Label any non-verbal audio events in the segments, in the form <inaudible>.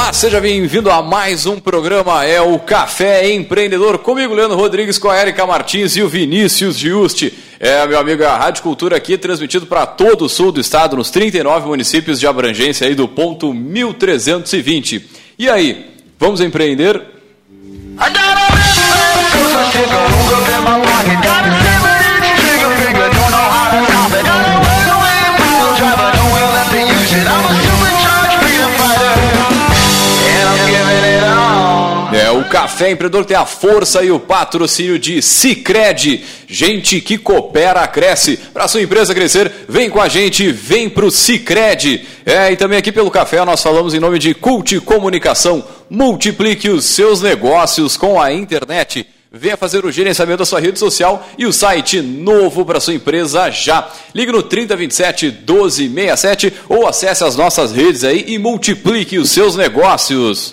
Olá, seja bem-vindo a mais um programa, é o Café Empreendedor, comigo, Leandro Rodrigues, com a Erika Martins e o Vinícius Giusti. É, meu amigo, a Rádio Cultura aqui, transmitido para todo o sul do estado, nos 39 municípios de abrangência aí do ponto 1320. E aí, vamos empreender? É, o Café Empreendedor tem a força e o patrocínio de Cicred. Gente que coopera, cresce. Para sua empresa crescer, vem com a gente, vem pro Cicred. É, e também aqui pelo Café nós falamos em nome de Cult Comunicação. Multiplique os seus negócios com a internet. Venha fazer o gerenciamento da sua rede social e o site novo para sua empresa já. Ligue no 3027 1267 ou acesse as nossas redes aí e multiplique os seus negócios.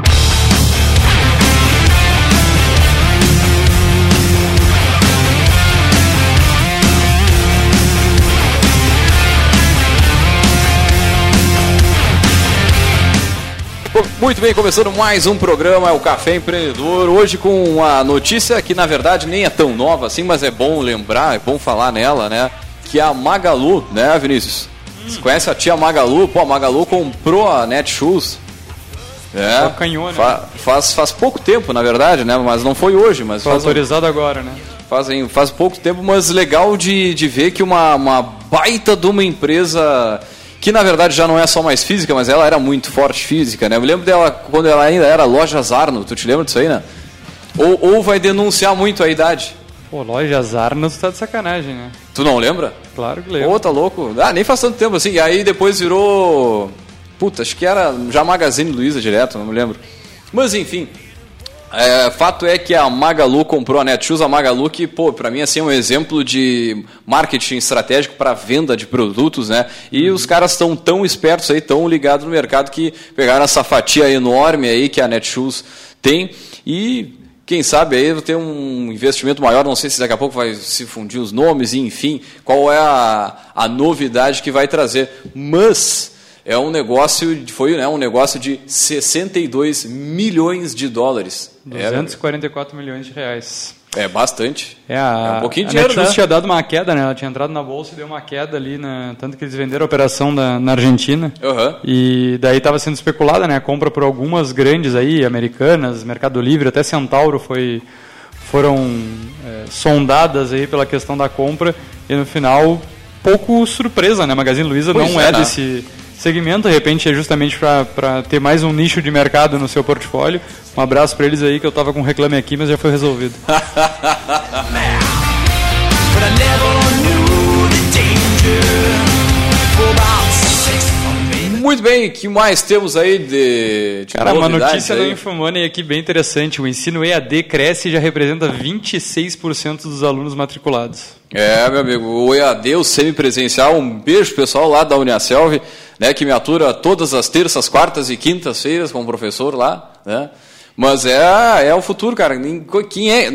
Muito bem, começando mais um programa, é o Café Empreendedor. Hoje com uma notícia que na verdade nem é tão nova assim, mas é bom lembrar, é bom falar nela, né? Que a Magalu, né, Vinícius? Você conhece a tia Magalu? Pô, a Magalu comprou a Netshoes. É, canhou, né? fa- faz, faz pouco tempo, na verdade, né? Mas não foi hoje, mas Foi faz, um- autorizado agora, né? Fazem, faz pouco tempo, mas legal de, de ver que uma, uma baita de uma empresa que na verdade já não é só mais física, mas ela era muito forte física, né? Eu me lembro dela quando ela ainda era Lojas Arno, tu te lembra disso aí, né? Ou, ou vai denunciar muito a idade. Pô, lojas Arnos tá de sacanagem, né? Tu não lembra? Claro que lembro. Pô, tá louco. Ah, nem faz tanto tempo assim. E aí depois virou. Puta, acho que era já Magazine Luiza direto, não me lembro. Mas enfim. É, fato é que a Magalu comprou a Netshoes, a Magalu que, pô, pra mim assim é um exemplo de marketing estratégico para venda de produtos, né? E os caras estão tão espertos aí, tão ligados no mercado que pegaram essa fatia enorme aí que a Netshoes tem e quem sabe aí ter um investimento maior, não sei se daqui a pouco vai se fundir os nomes, enfim, qual é a, a novidade que vai trazer. Mas é um negócio, foi né, um negócio de 62 milhões de dólares. É, 244 milhões de reais. é bastante. É, a, É um pouquinho de a dinheiro, Netshoes né? tinha dado uma queda, né? Ela tinha entrado na bolsa e deu uma queda ali, na, tanto que eles venderam a operação da, na Argentina. Aham. E daí estava sendo especulada, né? A compra por algumas grandes aí, americanas, Mercado Livre, até Centauro foi, foram é, sondadas aí pela questão da compra. E no final, pouco surpresa, né? Magazine Luiza Pois não é, é, né? Segmento, de repente é justamente para ter mais um nicho de mercado no seu portfólio. Um abraço para eles aí, que eu estava com um reclame aqui, mas já foi resolvido. <laughs> Muito bem, o que mais temos aí de, de Cara, uma notícia aí? da Infomoney aqui bem interessante. O ensino EAD cresce e já representa 26% dos alunos matriculados. É, meu amigo, o EAD, o semipresencial, um beijo pessoal lá da Uniaselv, né, que me atura todas as terças, quartas e quintas-feiras como professor lá, né? Mas é, é o futuro, cara. Quem é?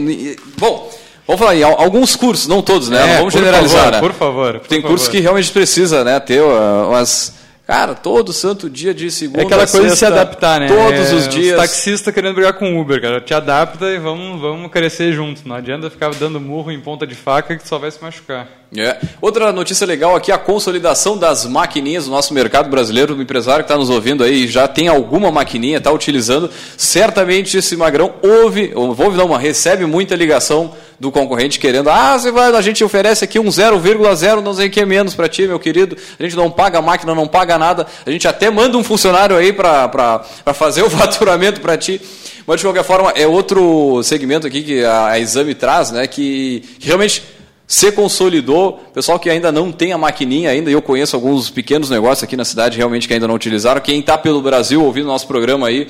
Bom, vamos falar aí, al- alguns cursos, não todos, né? É, Não vamos por generalizar, favor, né? por favor, por Tem cursos favor. que realmente precisa, né, ter uh, umas Cara, todo santo dia de segunda É aquela coisa de se sexta, adaptar, né? Todos É, os dias. taxistas querendo brigar com o Uber, cara. Te adapta e vamos, vamos crescer juntos. Não adianta ficar dando murro em ponta de faca que só vai se machucar. É. Outra notícia legal aqui, a consolidação das maquininhas no nosso mercado brasileiro. O empresário que está nos ouvindo aí já tem alguma maquininha, está utilizando. Certamente esse magrão ouve, ou ouve não, recebe muita ligação do concorrente querendo, ah, você vai, a gente oferece aqui um 0,0, não sei o que menos para ti, meu querido. A gente não paga a máquina, não paga nada. A gente até manda um funcionário aí para fazer o <laughs> faturamento para ti. Mas de qualquer forma, é outro segmento aqui que a, a Exame traz, né, que, que realmente se consolidou. Pessoal que ainda não tem a maquininha ainda, eu conheço alguns pequenos negócios aqui na cidade realmente que ainda não utilizaram. Quem está pelo Brasil ouvindo nosso programa aí,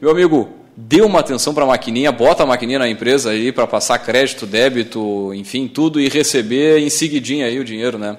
meu amigo, dê uma atenção para a maquininha, bota a maquininha na empresa aí para passar crédito, débito, enfim, tudo e receber em seguidinha aí o dinheiro, né?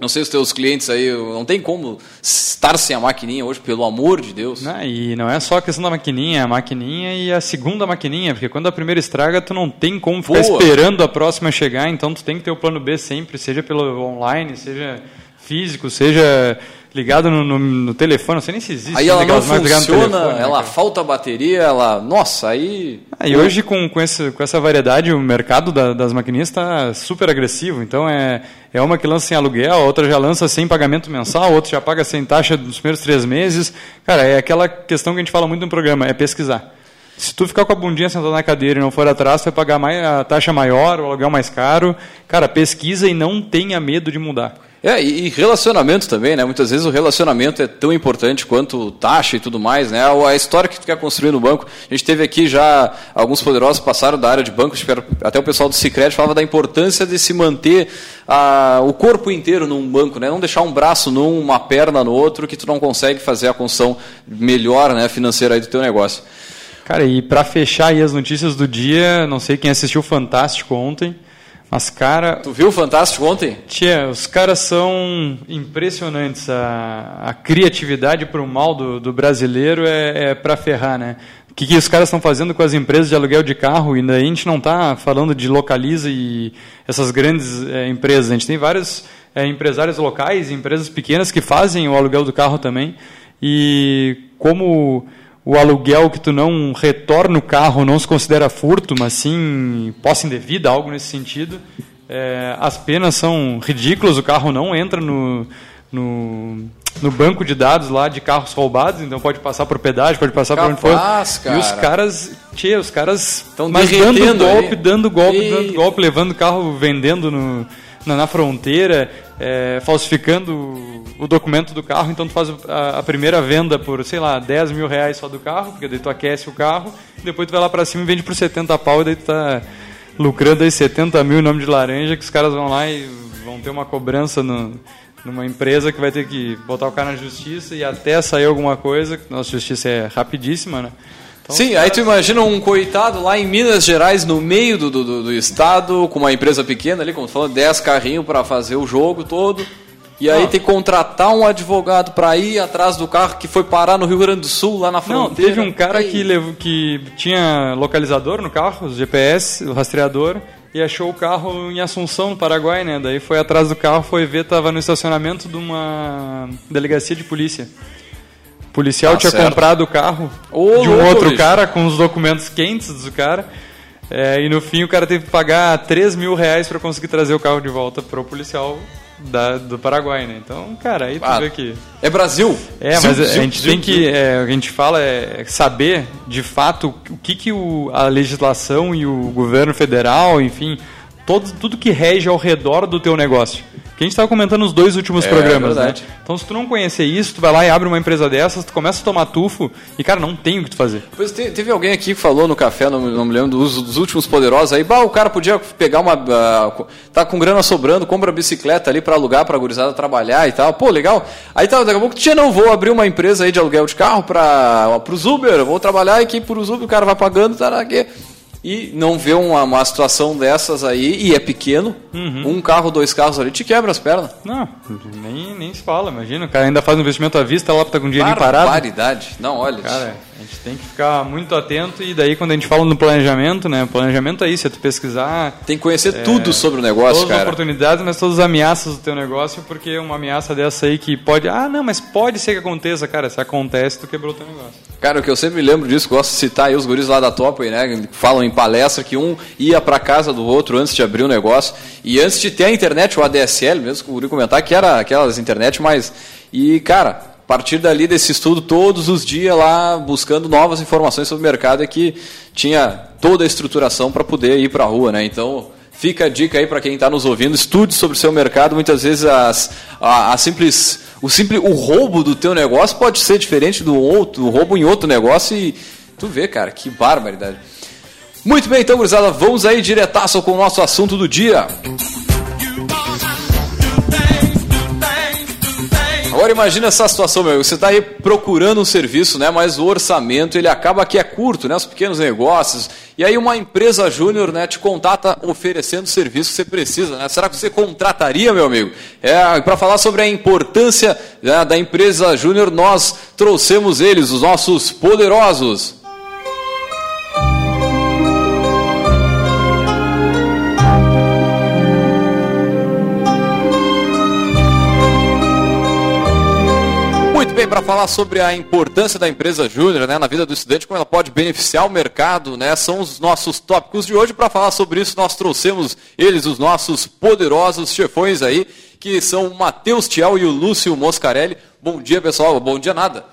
Não sei os teus clientes aí, não tem como estar sem a maquininha hoje, pelo amor de Deus. Não, e não é só a questão da maquininha, a maquininha e a segunda maquininha, porque quando a primeira estraga, tu não tem como ficar Boa. esperando a próxima chegar, então tu tem que ter o plano B sempre, seja pelo online, seja físico, seja ligado no, no- no telefone, não sei nem se existe. Aí ela não funciona, telefone, né, ela falta bateria, ela. Nossa, aí. Ah, e hoje, com, com, esse, com essa variedade, o mercado da- das maquininhas está super agressivo. Então, é, é uma que lança sem aluguel, a outra já lança sem pagamento mensal, a outra já paga sem taxa nos primeiros três meses. Cara, é aquela questão que a gente fala muito no programa, é pesquisar. Se tu ficar com a bundinha sentada na cadeira e não for atrás, tu vai pagar mais, a taxa maior, o aluguel mais caro. Cara, pesquisa e não tenha medo de mudar. É, e relacionamento também, né? Muitas vezes o relacionamento é tão importante quanto taxa e tudo mais, né? A história que tu quer construir no banco. A gente teve aqui já alguns poderosos passaram da área de banco, até o pessoal do Cicred falava da importância de se manter ah, o corpo inteiro num banco, né? Não deixar um braço num, uma perna no outro, que tu não consegue fazer a construção melhor, né, financeira aí do teu negócio. Cara, e para fechar aí as notícias do dia, não sei quem assistiu Fantástico ontem, mas, cara, Tu viu o Fantástico ontem? Tia, os caras são impressionantes. A, a criatividade para o mal do, do brasileiro é, é para ferrar, né? O que, que os caras estão fazendo com as empresas de aluguel de carro? Ainda a gente não está falando de localiza e essas grandes eh, empresas. A gente tem vários eh, empresários locais, e empresas pequenas que fazem o aluguel do carro também. E como o aluguel que tu não retorna o carro não se considera furto, mas sim posse indevida, algo nesse sentido. É, as penas são ridículas, o carro não entra no, no, no banco de dados lá de carros roubados, então pode passar por pedágio, pode passar por onde for. Capaz, E os cara. caras, tchê, os caras Tão mas dando golpe, dando golpe, dando golpe, levando o carro, vendendo no, na, na fronteira, é, falsificando o- documento do carro, então tu faz a, a primeira venda por, sei lá, 10 mil reais só do carro, porque daí tu aquece o carro, depois tu vai lá pra cima e vende por 70 pau, e daí tu tá lucrando aí 70 mil em nome de laranja, que os caras vão lá e vão ter uma cobrança no, numa empresa que vai ter que botar o cara na justiça e até sair alguma coisa, nossa justiça é rapidíssima, né? Então, Sim, os aí tu imagina um coitado lá em Minas Gerais, no meio do, do, do- do estado, com uma empresa pequena ali, como tu falou, 10 carrinhos para fazer o jogo todo. E aí Não. tem que contratar um advogado para ir atrás do carro que foi parar no Rio Grande do Sul, lá na Não, fronteira. teve um cara Ei. que, levou, que tinha localizador no carro, o GPS, o rastreador, e achou o carro em Assunção, no Paraguai, né? Daí foi atrás do carro, foi ver, tava no estacionamento de uma delegacia de polícia. O policial Tá tinha certo. comprado o carro Ô, de um louco, outro bicho. cara com os documentos quentes do cara. é, e no fim o cara teve que pagar 3 mil reais para conseguir trazer o carro de volta pro policial da- do Paraguai, né? Então, cara, aí tu Ah, vê que. É Brasil. É, Zil, mas a zil, gente zil, tem que. é, o que a gente fala é saber, de fato, o que, que o, a legislação e o governo federal, enfim, todo, tudo que rege ao redor do teu negócio. Que a gente estava comentando nos dois últimos É, programas, né? verdade. Então, se tu não conhecer isso, tu vai lá e abre uma empresa dessas, tu começa a tomar tufo e, cara, não tem o que tu fazer. Pois te- teve alguém aqui que falou no café, não, não me lembro, dos, dos últimos poderosos aí, bah, o cara podia pegar uma. co- tá com grana sobrando, compra bicicleta ali para alugar pra gurizada trabalhar e tal. Pô, legal. Aí tá, daqui a pouco, tia, não vou abrir uma empresa aí de aluguel de carro para pros Uber, vou trabalhar aqui pros Uber, o cara vai pagando, tá aqui. E não vê uma, uma situação dessas aí, e é pequeno, Uhum. um carro, dois carros ali, te quebra as pernas. Não, nem, nem se fala, imagina. O cara ainda faz um investimento à vista, lá tá com dinheiro parado. Não, olha. Cara, a gente tem que ficar muito atento e daí quando a gente fala no planejamento, né? Planejamento é isso, é tu pesquisar tem que conhecer tudo sobre o negócio, todas as cara. oportunidades, mas todas as ameaças do teu negócio, porque uma ameaça dessa aí que pode, ah, não, mas pode ser que aconteça, cara, se acontece, tu quebrou o teu negócio. Cara, o que eu sempre lembro disso, gosto de citar aí os guris lá da Top, né? que Falam em palestra que um ia pra casa do outro antes de abrir o negócio. E antes de ter a internet, o ADSL, mesmo que o guri comentar, que era aquelas internet mais. E, cara, partir dali desse estudo, todos os dias lá buscando novas informações sobre o mercado, é que tinha toda a estruturação para poder ir pra rua, né? Então. Fica a dica aí para quem está nos ouvindo, estude sobre o seu mercado. Muitas vezes as, a, a simples, o simples, o roubo do teu negócio pode ser diferente do outro, do roubo em outro negócio e tu vê, cara, que barbaridade. Muito bem, então, gurizada, vamos aí diretaço com o nosso assunto do dia. Agora imagina essa situação, meu. Você está aí procurando um serviço, né? Mas o orçamento ele acaba que é curto, né? Os pequenos negócios. E aí uma empresa júnior, né, te contata oferecendo o serviço que você precisa, né? Será que você contrataria, meu amigo? É, para falar sobre a importância né, da empresa júnior, nós trouxemos eles, os nossos poderosos. Bem, para falar sobre a importância da empresa júnior né, na vida do estudante, como ela pode beneficiar o mercado, né, são os nossos tópicos de hoje. Para falar sobre isso, nós trouxemos eles, os nossos poderosos chefões aí, que são o Matheus Tiel e o Lúcio Moscarelli. Bom dia, pessoal. Bom dia, nada.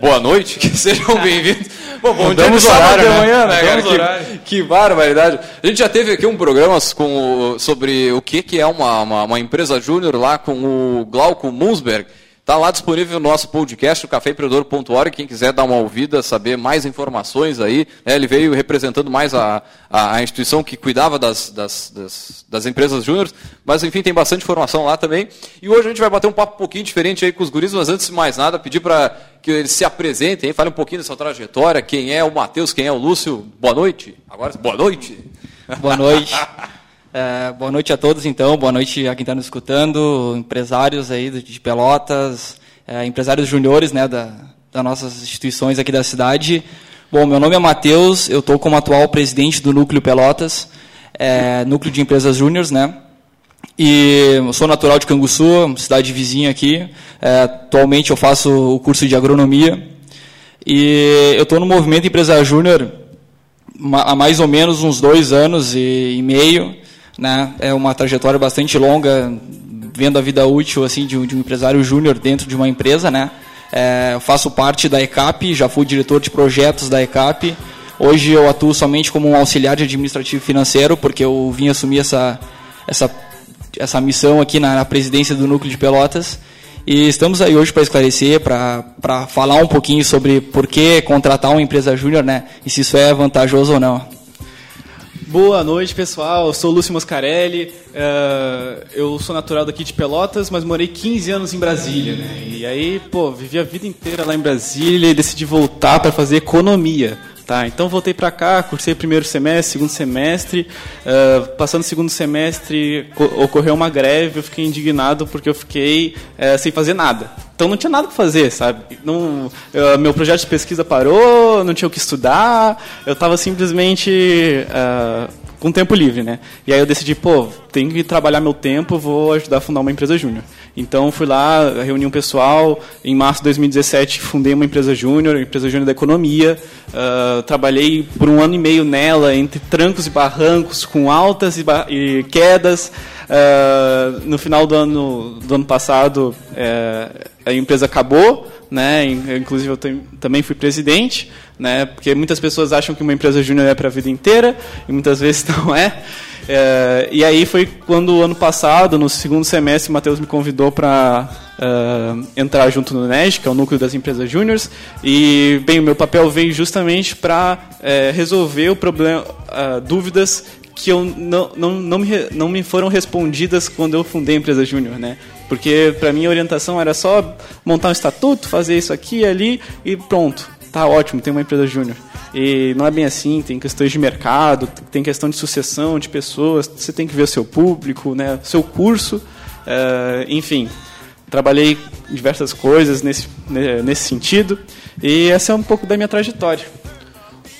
Boa noite, que <laughs> sejam bem-vindos. Bom, bom dia, horário, de né? manhã, né, cara? Que, que barbaridade. A gente já teve aqui um programa com, sobre o que, que é uma, uma, uma empresa júnior lá com o Glauco Munzberg. Está lá disponível no nosso podcast, o caféempreendedor.org. Quem quiser dar uma ouvida, saber mais informações aí. né, ele veio representando mais a, a, a instituição que cuidava das, das, das, das empresas júniores. Mas, enfim, tem bastante informação lá também. E hoje a gente vai bater um papo um pouquinho diferente aí com os guris, mas antes de mais nada, pedir para que eles se apresentem, falem um pouquinho dessa trajetória. Quem é o Matheus, quem é o Lúcio. Boa noite. Agora, boa noite. Boa noite. <laughs> É, boa noite a todos, então. Boa noite a quem está nos escutando, empresários aí de Pelotas, é, empresários juniores, né, da, das nossas instituições aqui da cidade. Bom, meu nome é Matheus, eu estou como atual presidente do Núcleo Pelotas, é, Núcleo de Empresas Júniores, né? E sou natural de Canguçu, cidade vizinha aqui. É, atualmente eu faço o curso de agronomia. E eu estou no movimento Empresa Júnior há mais ou menos uns dois anos e meio, né? É uma trajetória bastante longa, vendo a vida útil assim de um, de um empresário júnior dentro de uma empresa, né? É, eu faço parte da ECAP, já fui diretor de projetos da ECAP. Hoje eu atuo somente como um auxiliar de administrativo financeiro, porque eu vim assumir essa essa essa missão aqui na, na presidência do núcleo de Pelotas. E estamos aí hoje para esclarecer, para falar um pouquinho sobre por que contratar uma empresa júnior, né? E se isso é vantajoso ou não. Boa noite, pessoal. Eu sou Lúcio Moscarelli. eh, eu sou natural daqui de Pelotas, mas morei 15 anos em Brasília. Né? E aí, pô, vivi a vida inteira lá em Brasília e decidi voltar para fazer economia. Tá, então voltei para cá, cursei primeiro semestre, segundo semestre. eh, passando o segundo semestre, co- ocorreu uma greve. Eu fiquei indignado porque eu fiquei eh, sem fazer nada. Então não tinha nada para fazer, sabe? Não, eh, meu projeto de pesquisa parou, não tinha o que estudar. Eu estava simplesmente eh, com tempo livre, né? E aí eu decidi, pô, tenho que trabalhar meu tempo, vou ajudar a fundar uma empresa júnior. Então fui lá, reuni um pessoal, em março de 2017 fundei uma empresa júnior, empresa júnior da economia. Ah, trabalhei por um ano e meio nela, entre trancos e barrancos, com altas e, e quedas. Ah, no final do ano, do ano passado, eh, a empresa acabou, né? In- Inclusive eu também fui presidente, né? Porque muitas pessoas acham que uma empresa júnior é para a vida inteira e muitas <laughs> vezes não é. É, e aí foi quando ano passado, no segundo semestre, o Matheus me convidou para entrar junto no NED, que é o núcleo das empresas júniores. E bem, o meu papel veio justamente para resolver o problema, ah, dúvidas que eu não, não, não, me, não me foram respondidas quando eu fundei a empresa júnior, né? Porque para mim a orientação era só montar um estatuto, fazer isso aqui e ali e pronto. Tá ótimo, tem uma empresa júnior. E não é bem assim, tem questões de mercado, tem questão de sucessão de pessoas, você tem que ver o seu público, né, seu curso, eh, enfim. Trabalhei diversas coisas nesse, né, nesse sentido e essa é um pouco da minha trajetória.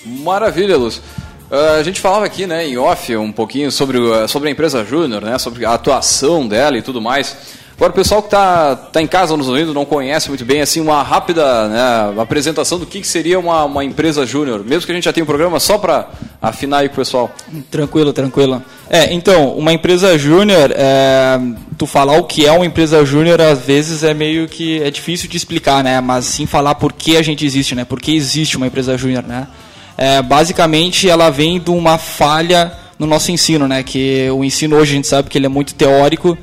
Maravilha, Lúcio. Ah, a gente falava aqui, né, em off, um pouquinho sobre, sobre a empresa Júnior, né, sobre a atuação dela e tudo mais. Agora, o pessoal que está tá em casa nos ouvindo não conhece muito bem, assim, uma rápida né, apresentação do que, que seria uma, uma empresa Júnior, mesmo que a gente já tenha um programa só para afinar aí com o pessoal. Tranquilo, tranquilo. É, então, uma empresa júnior, é, tu falar o que é uma empresa júnior, às vezes é meio que é difícil de explicar, né? Mas sim falar por que a gente existe, né? Por que existe uma empresa júnior, né? É, basicamente, ela vem de uma falha no nosso ensino, né? Que o ensino hoje a gente sabe que ele é muito teórico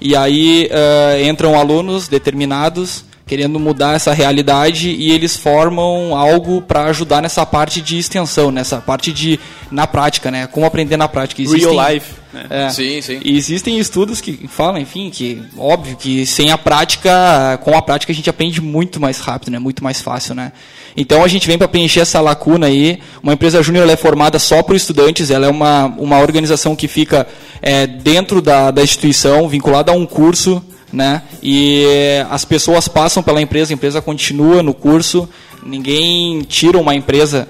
e aí é, entram alunos determinados querendo mudar essa realidade e eles formam algo para ajudar nessa parte de extensão, nessa parte de na prática, né? Como aprender na prática. Real life. É. Sim, sim. E existem estudos que falam, enfim, que óbvio que sem a prática, com a prática a gente aprende muito mais rápido, né? Muito mais fácil, né? Então a gente vem para preencher essa lacuna aí. Uma empresa júnior é formada só por estudantes, ela é uma, uma organização que fica é, dentro da, da instituição, vinculada a um curso, né? E é, as pessoas passam pela empresa, a empresa continua no curso, ninguém tira uma empresa,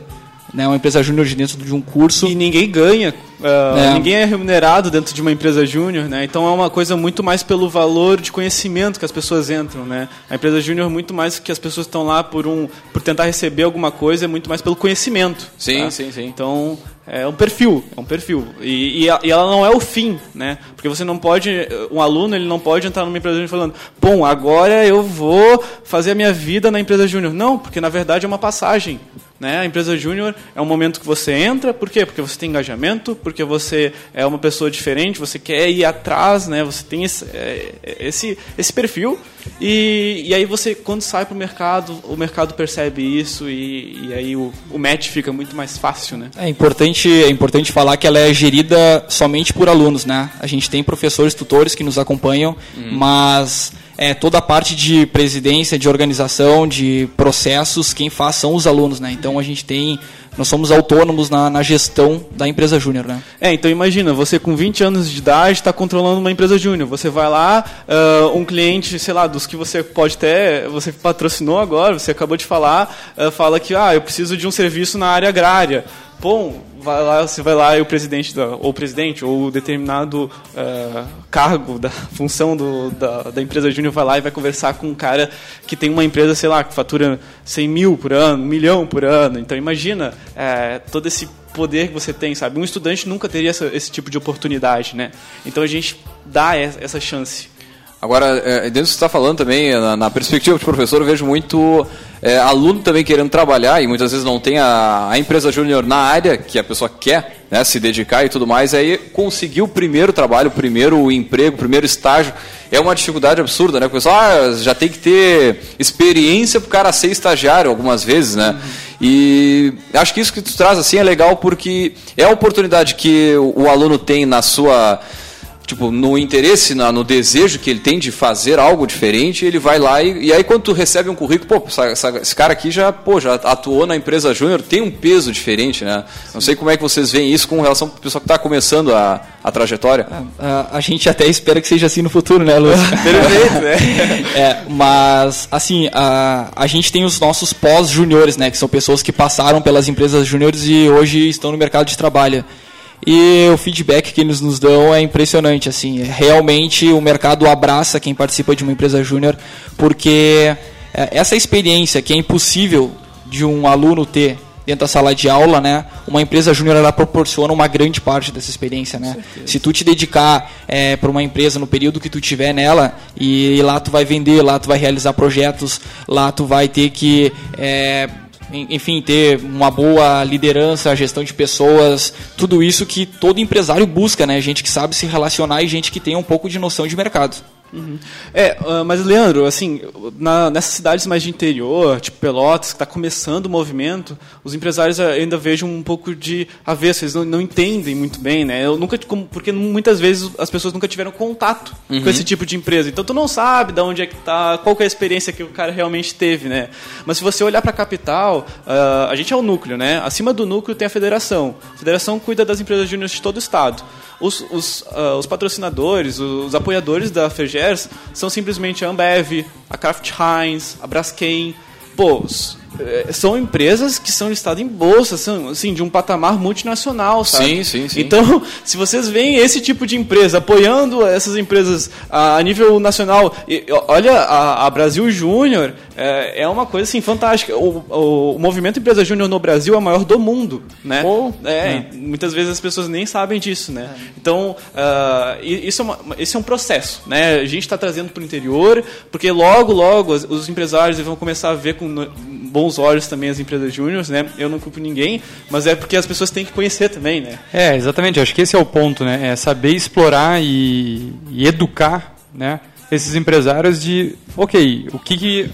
né? Uma empresa júnior de dentro de um curso. E ninguém ganha, ah, É. ninguém é remunerado dentro de uma empresa júnior, né? Então é uma coisa muito mais pelo valor de conhecimento que as pessoas entram, né? A empresa júnior muito mais que as pessoas estão lá por um por tentar receber alguma coisa, é muito mais pelo conhecimento. Sim, tá? sim, sim. Então é um perfil, é um perfil. E, e, e ela não é o fim, né? Porque você não pode, um aluno ele não pode entrar numa empresa júnior falando, bom, agora eu vou fazer a minha vida na empresa júnior. Não, porque na verdade é uma passagem. Né? A empresa júnior é um momento que você entra, por quê? Porque você tem engajamento, porque você é uma pessoa diferente, você quer ir atrás, né? você tem esse, é, esse, esse perfil, e, e aí você, quando sai para o mercado, o mercado percebe isso, e, e aí o, o match fica muito mais fácil. Né? É importante, é importante falar que ela é gerida somente por alunos, né? A gente tem professores, tutores que nos acompanham, mas é, toda a parte de presidência, de organização, de processos, quem faz são os alunos, né? Então a gente tem, nós somos autônomos na, na gestão da empresa júnior, né? É, então imagina, você com 20 anos de idade está controlando uma empresa júnior. Você vai lá, ah, um cliente, sei lá, dos que você pode ter, você patrocinou agora, você acabou de falar, ah, fala que ah, eu preciso de um serviço na área agrária. Bom, vai lá, você vai lá e o presidente, da, ou o presidente, ou determinado ah, cargo da <laughs> função do, da, da empresa júnior vai lá e vai conversar com um cara que tem uma empresa, sei lá, que fatura 100 mil por ano, um milhão por ano. Então imagina eh, todo esse poder que você tem, sabe? Um estudante nunca teria essa- esse tipo de oportunidade, né? Então a gente dá essa chance. Agora, é, dentro do que você está falando também, na, na perspectiva de professor, eu vejo muito é, aluno também querendo trabalhar e muitas vezes não tem a, a empresa júnior na área que a pessoa quer né, se dedicar e tudo mais, aí conseguir o primeiro trabalho, o primeiro emprego, o primeiro estágio, é uma dificuldade absurda, né? O pessoal ah, já tem que ter experiência para o cara ser estagiário algumas vezes, né? E acho que isso que tu traz assim é legal porque é a oportunidade que o, o aluno tem na sua tipo, no interesse, na- no desejo que ele tem de fazer algo diferente, ele vai lá e, e aí quando tu recebe um currículo, pô, essa- essa- esse cara aqui já, pô, já atuou na empresa júnior, tem um peso diferente, né? Não sei como é que vocês veem isso com relação ao pessoal que está começando a, a trajetória. A, a gente até espera que seja assim no futuro, né, Lúcio? <laughs> Perfeito, né? É, mas, assim, a, a gente tem os nossos pós-juniores, né? Que são pessoas que passaram pelas empresas júniores e hoje estão no mercado de trabalho. E o feedback que eles nos dão é impressionante, assim. Realmente o mercado abraça quem participa de uma empresa júnior, porque é, essa experiência que é impossível de um aluno ter dentro da sala de aula, né? Uma empresa júnior ela proporciona uma grande parte dessa experiência, né? Se tu te dedicar é, para uma empresa no período que tu tiver nela e, lá tu vai vender, lá tu vai realizar projetos, lá tu vai ter que é, enfim, ter uma boa liderança, gestão de pessoas, tudo isso que todo empresário busca, né? Gente que sabe se relacionar e gente que tem um pouco de noção de mercado. É, ah, mas Leandro, assim, na- nessas cidades mais de interior, tipo Pelotas, que está começando o movimento, os empresários ah, ainda vejam um pouco de avesso, eles não, não entendem muito bem, né? Eu nunca, como- porque muitas vezes as pessoas nunca tiveram contato com esse tipo de empresa, então tu não sabe de onde é que tá, qual que é a experiência que o cara realmente teve, né? Mas se você olhar para a capital, ah, a gente é o núcleo, né? Acima do núcleo tem a federação. A federação cuida das empresas júniores de todo o estado. Os, os, ah, os patrocinadores, os apoiadores da FEGERS são simplesmente a Ambev, a Kraft Heinz, a Braskem. Pô, são empresas que são listadas em bolsa, são assim, de um patamar multinacional, sabe? Sim, sim, sim. Então, <laughs> se vocês veem esse tipo de empresa apoiando essas empresas a, nível nacional, e, olha, a, a Brasil Júnior é, é uma coisa assim fantástica. O, o, o movimento Empresa Júnior no Brasil é o maior do mundo, né? Pô, é, e Muitas vezes as pessoas nem sabem disso, né? Então, i- isso é uma, esse é um processo, né? A gente está trazendo para o interior, porque logo, logo os, os empresários vão começar a ver com no- bons olhos também as empresas júniores, né? Eu não culpo ninguém, mas é porque as pessoas têm que conhecer também, né? É, exatamente. Acho que esse é o ponto, né? É saber explorar e, e educar, né? Esses empresários de, ok, o que, que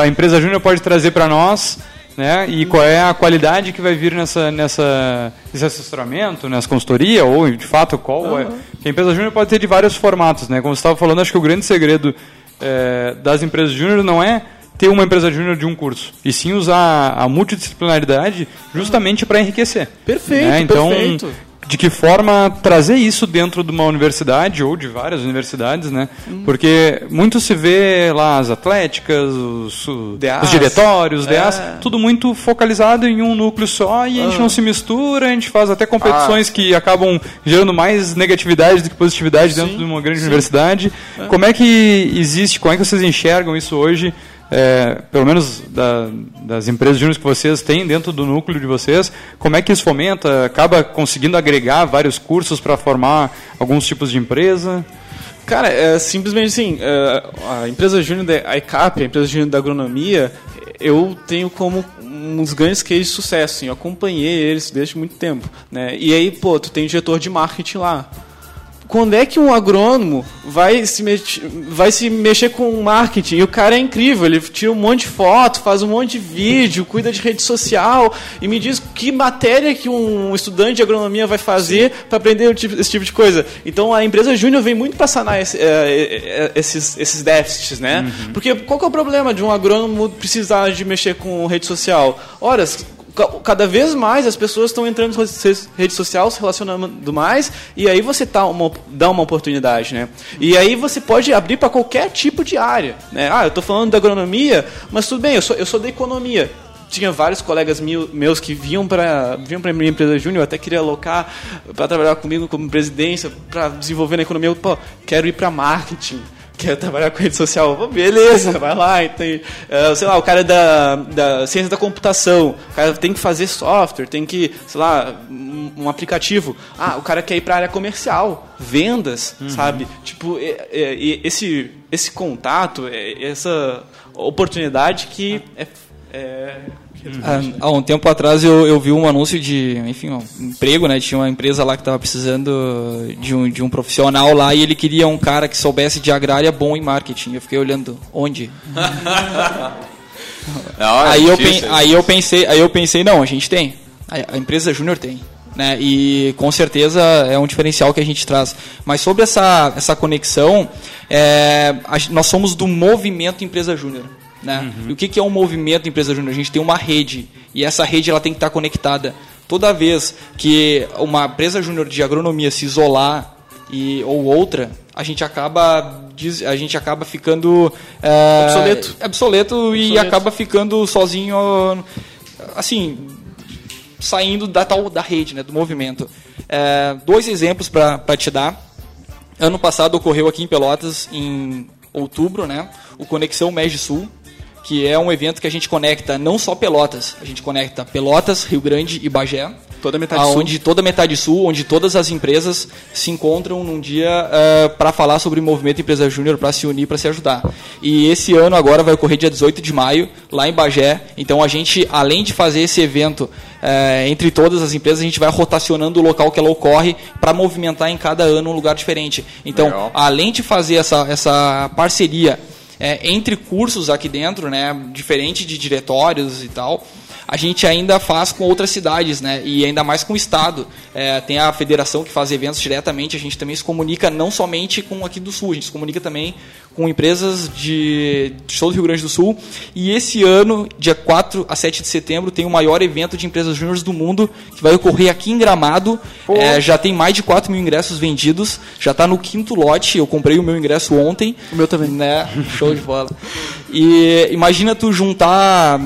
a empresa júnior pode trazer para nós, né? E qual é a qualidade que vai vir nessa, nessa, nesse assessoramento, nessa consultoria, ou de fato qual é. Porque a empresa júnior pode ter de vários formatos, né? Como você estava falando, acho que o grande segredo é, das empresas júnior não é ter uma empresa júnior de um curso, e sim usar a multidisciplinaridade justamente para enriquecer. Perfeito, né? Então, perfeito. de que forma trazer isso dentro de uma universidade ou de várias universidades, né? Porque muito se vê lá as atléticas, os, DAs. os diretórios, DAs, É. tudo muito focalizado em um núcleo só e a gente não se mistura, a gente faz até competições que acabam gerando mais negatividade do que positividade dentro de uma grande universidade. Como é que existe, como é que vocês enxergam isso hoje? É, pelo menos da- das empresas júniores que vocês têm dentro do núcleo de vocês, como é que isso fomenta? Acaba conseguindo agregar vários cursos para formar alguns tipos de empresa? Cara, é simplesmente assim, é, a empresa júnior da ICAP, a empresa júnior da agronomia, eu tenho como dos grandes cases de sucesso, assim, eu acompanhei eles desde muito tempo, né? E aí, pô, tu tem um diretor de marketing lá. Quando é que um agrônomo vai se, met- vai se mexer com marketing? E o cara é incrível, ele tira um monte de foto, faz um monte de vídeo, cuida de rede social e me diz que matéria que um estudante de agronomia vai fazer para aprender esse tipo de coisa. Então a empresa júnior vem muito para sanar esse- é, esses, esses déficits, né? Porque qual que é o problema de um agrônomo precisar de mexer com rede social? Ora, ca- cada vez mais as pessoas estão entrando nas redes- sociais, se relacionando mais, e aí você tá uma, dá uma oportunidade, né? E aí você pode abrir para qualquer tipo de área, né? Ah, eu estou falando da agronomia, mas tudo bem, eu sou, eu sou da economia. Tinha vários colegas meus que vinham para vinham para minha empresa júnior, até queria alocar para trabalhar comigo como presidência, para desenvolver na economia. Eu, Pô, quero ir para marketing quer trabalhar com rede social, beleza, vai lá. Tem, eh, sei lá, o cara da, da ciência da computação, o cara tem que fazer software, tem que, sei lá, um, um aplicativo. Ah, o cara quer ir para a área comercial, vendas, sabe? Tipo, é- é- esse, esse contato, é- essa oportunidade que é. É Há, há um tempo atrás eu, eu vi um anúncio de, enfim, um emprego, né? Tinha uma empresa lá que estava precisando de um, de um profissional lá e ele queria um cara que soubesse de agrária bom em marketing. Eu fiquei olhando, onde? Não, <laughs> é aí, eu pen- aí eu pensei, aí eu pensei, não, a gente tem. A, a empresa júnior tem. Né? E com certeza é um diferencial que a gente traz. Mas sobre essa, essa conexão, é, a nós somos do movimento Empresa Júnior. Né? E o que, que é um movimento Empresa Júnior? A gente tem uma rede e essa rede ela tem que estar conectada. Toda vez que uma empresa júnior de agronomia se isolar e, ou outra, a gente acaba a gente acaba ficando é, Obsoleto. obsoleto e Obsoleto. acaba ficando sozinho assim saindo da tal da rede né do movimento É, dois exemplos para te dar ano passado ocorreu aqui em Pelotas em outubro né o Conexão Mege Sul que é um evento que a gente conecta não só Pelotas a gente conecta Pelotas Rio Grande e Bagé Toda metade sul. aonde toda a metade sul, onde todas as empresas se encontram num dia para falar sobre o movimento Empresa Júnior, para se unir, para se ajudar. E esse ano agora vai ocorrer dia 18 de maio, lá em Bagé. Então a gente, além de fazer esse evento eh, entre todas as empresas, a gente vai rotacionando o local que ela ocorre para movimentar em cada ano um lugar diferente. Então, Legal. além de fazer essa, essa parceria é, entre cursos aqui dentro, né, diferente de diretórios e tal, a gente ainda faz com outras cidades, né, e ainda mais com o estado. É, tem a federação que faz eventos diretamente, a gente também se comunica não somente com aqui do sul, a gente se comunica também com empresas de, de todo o Rio Grande do Sul. E esse ano, dia 4 a 7 de setembro, tem o maior evento de empresas júniores do mundo, que vai ocorrer aqui em Gramado. É, já tem mais de 4 mil ingressos vendidos, já está no quinto lote, eu comprei o meu ingresso ontem. O meu também. Né? Show de bola. E imagina tu juntar,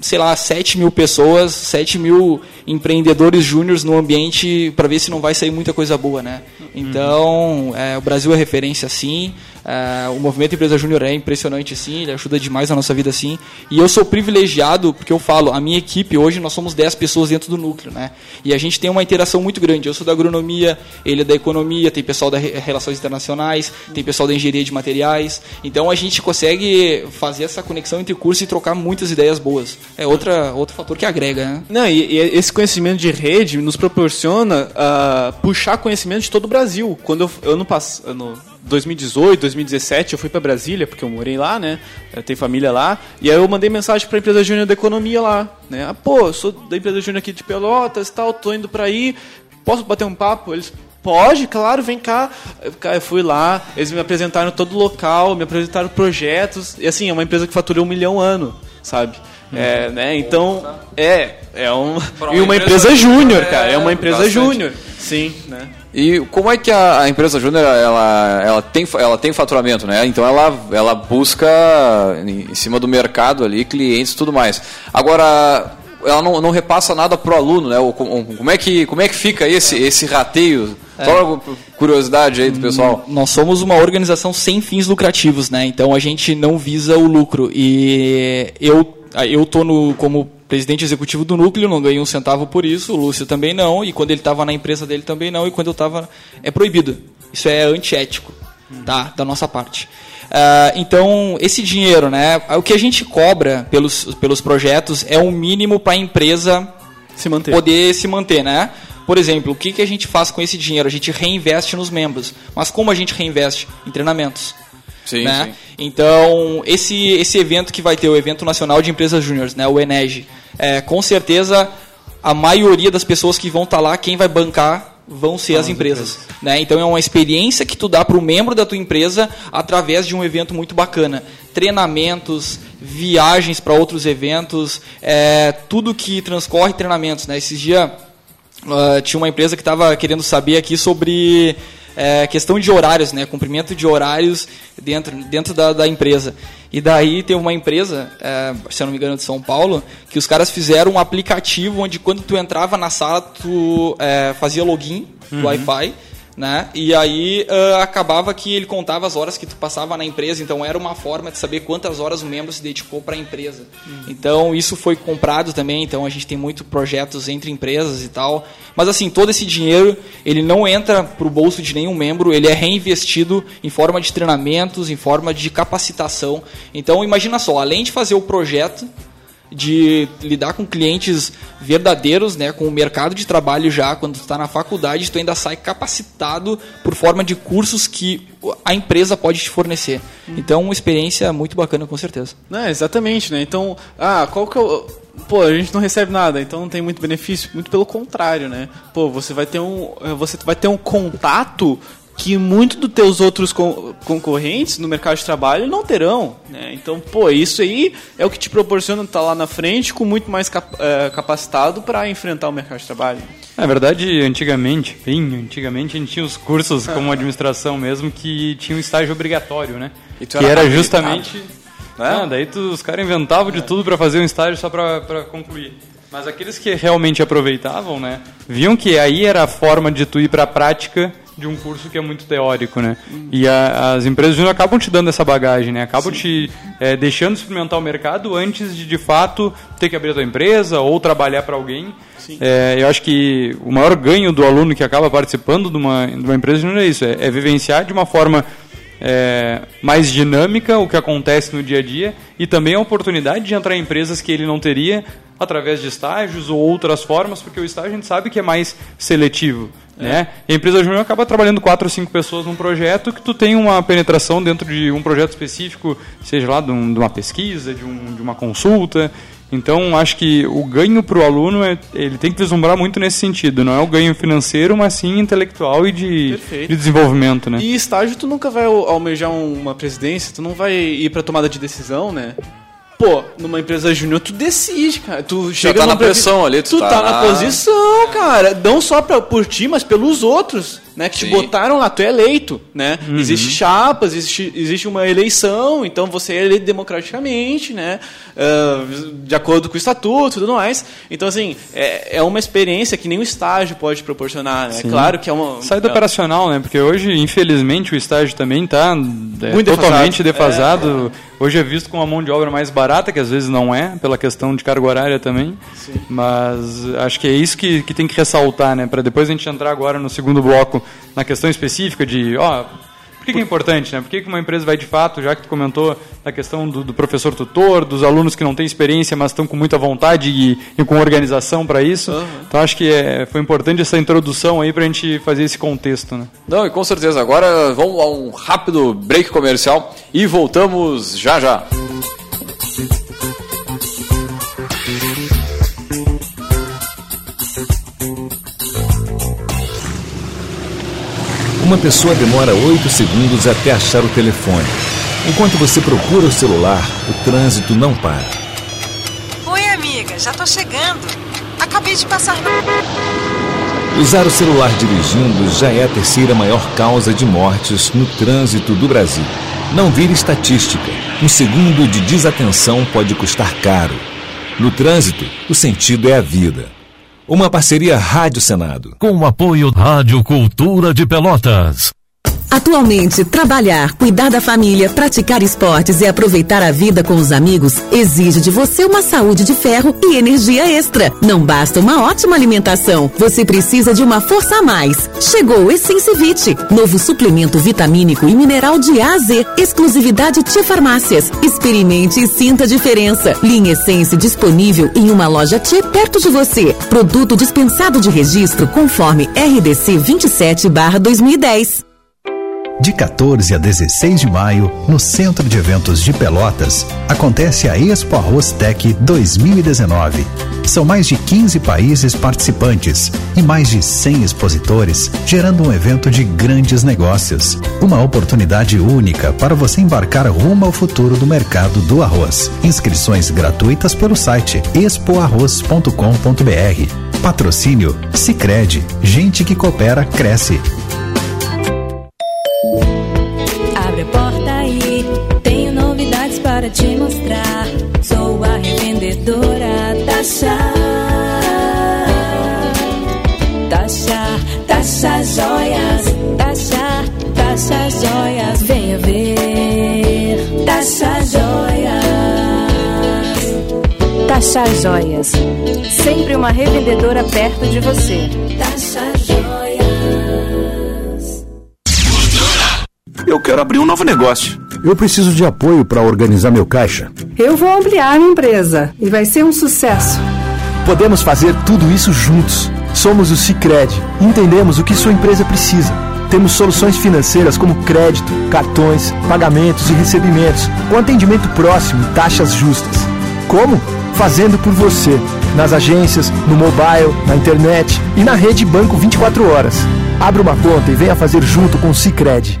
sei lá, 7 mil pessoas, 7 mil empreendedores júniores no ambiente para ver se não vai sair muita coisa boa, né? Então, é, o Brasil é referência sim, é, o movimento Empresa Júnior é impressionante sim, ele ajuda demais na nossa vida sim. E eu sou privilegiado porque eu falo, a minha equipe hoje nós somos 10 pessoas dentro do núcleo, né? E a gente tem uma interação muito grande. Eu sou da agronomia, ele é da economia, tem pessoal das relações internacionais, tem pessoal da engenharia de materiais. Então a gente consegue fazer essa conexão entre cursos e trocar muitas ideias boas. É outra, outro fator que agrega, né? Não, e, e esse conhecimento de rede nos proporciona ah, puxar conhecimento de todo o Brasil. Quando eu, ano, pass ano 2018, 2017, eu fui para Brasília, porque eu morei lá, né? Eu tenho família lá. E aí eu mandei mensagem para a empresa júnior da economia lá, né? Ah, pô, sou da empresa júnior aqui de Pelotas e tal, tô indo para aí. Posso bater um papo? Eles, pode, claro, vem cá. Eu, fui lá, eles me apresentaram todo o local, me apresentaram projetos. E assim, é uma empresa que fatura um milhão ano, sabe? É, né? Então, é, é um, Pra e uma uma empresa empresa júnior, é, cara, é uma empresa júnior. Sim, né? E como é que a, a empresa júnior ela, ela, tem, ela tem faturamento, né? Então ela, ela busca em, cima do mercado ali clientes e tudo mais. Agora ela não, não repassa nada pro aluno, né? Como é que como é que fica esse esse rateio? Só uma curiosidade aí do pessoal. Nós somos uma organização sem fins lucrativos, né? Então a gente não visa o lucro. E eu eu tô no como presidente executivo do núcleo, não ganhei um centavo por isso, o Lúcio também não, e quando ele estava na empresa dele também não, e quando eu estava é proibido. Isso é antiético, tá? Da nossa parte. Ah, então, esse dinheiro, né? O que a gente cobra pelos, pelos projetos é o mínimo para a empresa Se manter. poder se manter, né? Por exemplo, o que, que a gente faz com esse dinheiro? A gente reinveste nos membros. Mas como a gente reinveste? Em treinamentos. Sim, né? sim. Então, esse, esse evento que vai ter, o Evento Nacional de Empresas Júniores, né? o ENEG, é, com certeza a maioria das pessoas que vão estar lá, quem vai bancar vão ser as empresas. Né? Então é uma experiência que tu dá para o membro da tua empresa através de um evento muito bacana. Treinamentos, viagens para outros eventos, é, tudo que transcorre treinamentos. Né? Esses dias ah, tinha uma empresa que estava querendo saber aqui sobre é, questão de horários, né? Cumprimento de horários dentro, dentro da, da empresa. E daí tem uma empresa, é, se eu não me engano, de São Paulo, que os caras fizeram um aplicativo onde quando tu entrava na sala, tu é, fazia login do Wi-Fi. Né? E aí ah, acabava que ele contava as horas que tu passava na empresa, então era uma forma de saber quantas horas o membro se dedicou para a empresa. Então isso foi comprado também, então a gente tem muito projetos entre empresas e tal. Mas assim, todo esse dinheiro, ele não entra para o bolso de nenhum membro, ele é reinvestido em forma de treinamentos, em forma de capacitação. Então imagina só, além de fazer o projeto, de lidar com clientes verdadeiros, né, com o mercado de trabalho já, quando tu está na faculdade, tu ainda sai capacitado por forma de cursos que a empresa pode te fornecer. Então, uma experiência muito bacana, com certeza. Não, exatamente, né? Então, ah, qual que é o. Pô, a gente não recebe nada, então não tem muito benefício. Muito pelo contrário, né? Pô, você vai ter um. Você vai ter um contato que muito dos teus outros con- concorrentes no mercado de trabalho não terão, né? Então, pô, isso aí é o que te proporciona estar lá na frente com muito mais cap- eh, capacitado para enfrentar o mercado de trabalho. Na verdade, antigamente, bem antigamente, a gente tinha os cursos como <laughs> administração mesmo que tinha um estágio obrigatório, né? Que era era justamente... né? Ah, daí tu- os caras inventavam de tudo para fazer um estágio só para concluir. Mas aqueles que realmente aproveitavam, né, viam que aí era a forma de tu ir para a prática de um curso que é muito teórico, né? E a- as empresas júnior acabam te dando essa bagagem, né? Acabam te eh, deixando experimentar o mercado antes de, de fato, ter que abrir a tua empresa ou trabalhar para alguém. É, eu acho que o maior ganho do aluno que acaba participando de uma, de uma empresa júnior é isso, é, é vivenciar de uma forma é, mais dinâmica o que acontece no dia a dia e também a oportunidade de entrar em empresas que ele não teria através de estágios ou outras formas, porque o estágio a gente sabe que é mais seletivo. Né? E a empresa júnior acaba trabalhando quatro ou cinco pessoas num projeto que tu tem uma penetração dentro de um projeto específico, seja lá de, um- de uma pesquisa, de, um- de uma consulta. Então, acho que o ganho para o aluno, é, ele tem que vislumbrar muito nesse sentido. Não é o ganho financeiro, mas sim intelectual e de, de desenvolvimento. Né? E estágio, tu nunca vai al- almejar um- uma presidência, tu não vai ir pra tomada de decisão, né? Pô, numa empresa júnior, tu decide, cara. Tu chega tá na pressão ali, tu tu tá tá, na na- posição, cara. Não só pra, por ti, mas pelos outros, né? Que te Sim. botaram lá, tu é eleito, né? Uhum. Existe chapas, existe, existe uma eleição, então você é eleito democraticamente, né? Ah, de acordo com o estatuto e tudo mais. Então, assim, é, é uma experiência que nem o estágio pode proporcionar, né? Claro que é uma... Sai do é- operacional, né? Porque hoje, infelizmente, o estágio também está Muito totalmente defasado. defasado. Hoje é visto como uma mão de obra mais barata, que às vezes não é, pela questão de carga horária também. Mas acho que é isso que, que tem que ressaltar, né? Para depois a gente entrar agora no segundo bloco na questão específica de, ó, por que, que é importante, né? Por que, que uma empresa vai de fato, já que tu comentou da questão do, do professor tutor, dos alunos que não têm experiência, mas estão com muita vontade e, e com organização para isso. Então acho que é, foi importante essa introdução aí para a gente fazer esse contexto, né? Não, e com certeza. Agora vamos a um rápido break comercial e voltamos já já. Uma pessoa demora 8 segundos até achar o telefone. Enquanto você procura o celular, o trânsito não para. Oi, amiga, já tô chegando. Acabei de passar. Usar o celular dirigindo já é a terceira maior causa de mortes no trânsito do Brasil. Não vire estatística. Um segundo de desatenção pode custar caro. No trânsito, o sentido é a vida. Uma parceria Rádio Senado. Com o apoio Rádio Cultura de Pelotas. Atualmente, trabalhar, cuidar da família, praticar esportes e aproveitar a vida com os amigos exige de você uma saúde de ferro e energia extra. Não basta uma ótima alimentação, você precisa de uma força a mais. Chegou o Essence novo suplemento vitamínico e mineral de A a Z, exclusividade Tia Farmácias. Experimente e sinta a diferença. Linha Essence disponível em uma loja Tia perto de você. Produto dispensado de registro conforme RDC 27/2010. De 14 a 16 de maio, no Centro de Eventos de Pelotas, acontece a Expo Arroz Tech 2019. São mais de 15 países participantes e mais de 100 expositores, gerando um evento de grandes negócios. Uma oportunidade única para você embarcar rumo ao futuro do mercado do arroz. Inscrições gratuitas pelo site expoarroz.com.br. Patrocínio Sicredi, gente que coopera cresce. Tasha Joias. Tasha, Tasha Joias. Venha ver. Tasha Joias. Taxa Joias. Sempre uma revendedora perto de você. Tasha Joias. Eu quero abrir um novo negócio. Eu preciso de apoio para organizar meu caixa. Eu vou ampliar minha empresa e vai ser um sucesso. Podemos fazer tudo isso juntos. Somos o Cicred. Entendemos o que sua empresa precisa. Temos soluções financeiras como crédito, cartões, pagamentos e recebimentos, com atendimento próximo e taxas justas. Como? Fazendo por você, nas agências, no mobile, na internet e na rede Banco 24 horas. Abra uma conta e venha fazer junto com o Cicred.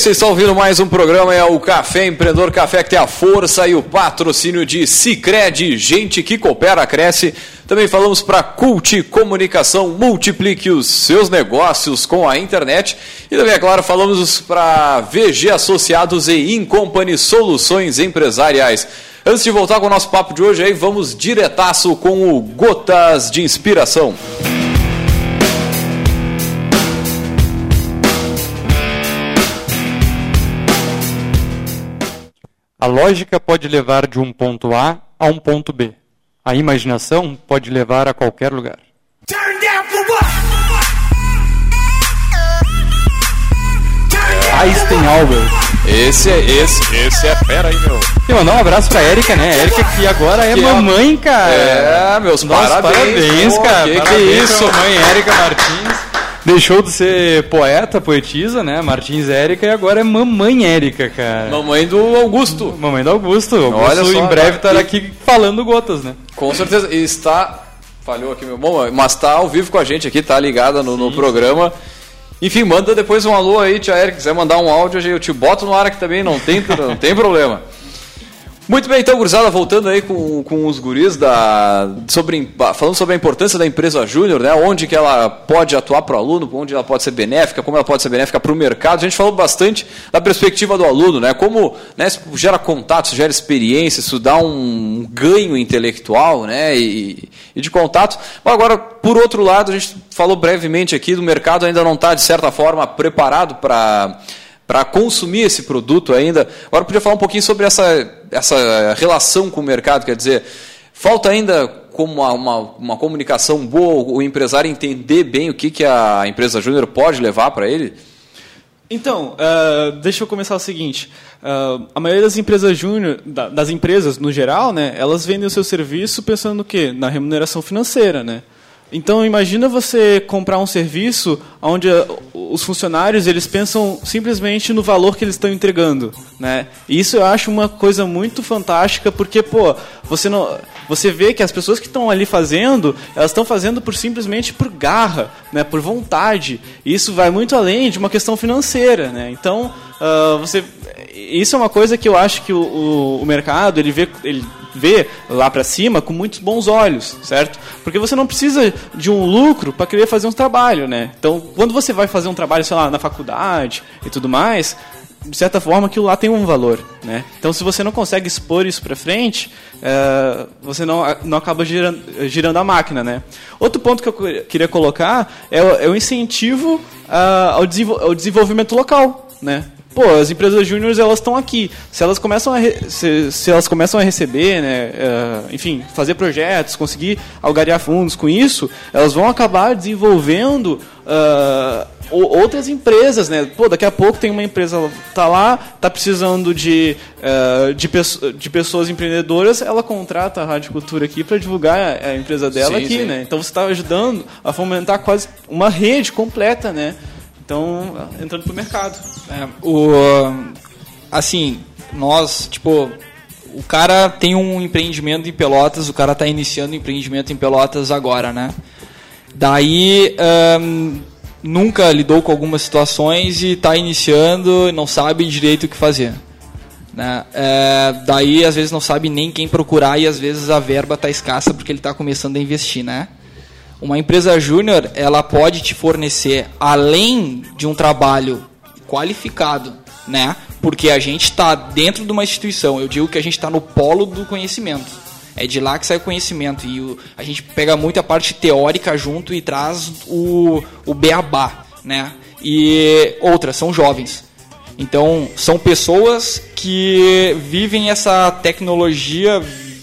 Vocês estão ouvindo mais um programa, é o Café Empreendedor Café, que tem a força e o patrocínio de Cicred, gente que coopera, cresce. Também falamos para Cult Comunicação, multiplique os seus negócios com a internet. E também, é claro, falamos para VG Associados e Incompany Soluções Empresariais. Antes de voltar com o nosso papo de hoje, aí vamos diretaço com o Gotas de Inspiração. A lógica pode levar de um ponto A a um ponto B. A imaginação pode levar a qualquer lugar. Eisenhower. Esse é esse, esse é fera aí, meu. E mandar um abraço pra Erika, né? Erika que agora é Que mamãe, cara. É, meus Nossa, parabéns, parabéns, cara. que que parabéns isso? pra mãe Erika Martins. Deixou de ser poeta, poetisa, né? Martins Érica e agora é mamãe Érica, cara. Mamãe do Augusto. Mamãe do Augusto. Augusto Olha só, em breve né? estará E- aqui falando gotas, né? Com certeza. E está. Falhou aqui meu bom, mas está ao vivo com a gente aqui, tá ligada no, no programa. Enfim, manda depois um alô aí, tia Erika. quiser mandar um áudio, eu te boto no ar aqui também, não tem, não tem problema. Muito bem, então, gurizada, voltando aí com, com os guris da, sobre, falando sobre a importância da empresa júnior, né? Onde que ela pode atuar para o aluno, onde ela pode ser benéfica, como ela pode ser benéfica para o mercado. A gente falou bastante da perspectiva do aluno, né? Como né, isso gera contato, isso gera experiência, isso dá um ganho intelectual, né? E, e de contato. Mas agora, por outro lado, a gente falou brevemente aqui do mercado ainda não está, de certa forma, preparado para para consumir esse produto ainda. Agora podia falar um pouquinho sobre essa, essa relação com o mercado, quer dizer, falta ainda como uma, uma, uma comunicação boa, o empresário entender bem o que, que a empresa júnior pode levar para ele? Então, ah, deixa eu começar o seguinte. Ah, a maioria das empresas júnior, da- das empresas no geral, né, elas vendem o seu serviço pensando no quê? Na remuneração financeira, né? Então, imagina você comprar um serviço onde ah, os funcionários eles pensam simplesmente no valor que eles estão entregando, né? E isso eu acho uma coisa muito fantástica porque, pô, você não, você vê que as pessoas que estão ali fazendo, elas estão fazendo por simplesmente por garra, né? Por vontade. E isso vai muito além de uma questão financeira, né? Então, ah, você, isso é uma coisa que eu acho que o, o, o mercado ele vê, ele vê lá para cima com muitos bons olhos, certo? Porque você não precisa de um lucro para querer fazer um trabalho, né? Então, quando você vai fazer um trabalho, sei lá, na faculdade e tudo mais, de certa forma aquilo lá tem um valor, né? Então, se você não consegue expor isso para frente, eh, você não, não acaba girando, girando a máquina, né? Outro ponto que eu que- queria colocar é, o- é o incentivo ah, ao, desenvol- ao desenvolvimento local, né? Pô, as empresas júniores elas estão aqui. Se elas começam a se, se elas começam a receber, né, eh, enfim, fazer projetos, conseguir algarear fundos com isso, elas vão acabar desenvolvendo o- outras empresas, né? Pô, daqui a pouco tem uma empresa tá lá, tá precisando de eh, de, de pessoas empreendedoras, ela contrata a Rádio Cultura aqui para divulgar a, a empresa dela Sim, aqui, sim. né? Então você está ajudando a fomentar quase uma rede completa, né? Então, entrando pro mercado. É, o, assim, nós, tipo, o cara tem um empreendimento em Pelotas, o cara está iniciando um empreendimento em Pelotas agora, né? Daí, nunca lidou com algumas situações e está iniciando e não sabe direito o que fazer. Né? É, daí, às vezes, não sabe nem quem procurar e, às vezes, a verba está escassa porque ele está começando a investir, né? Uma empresa júnior, ela pode te fornecer, além de um trabalho qualificado, né? Porque a gente está dentro de uma instituição. Eu digo que a gente está no polo do conhecimento. É de lá que sai o conhecimento. E o- a gente pega muito a parte teórica junto e traz o, o beabá, né? E outras, são jovens. Então, são pessoas que vivem essa tecnologia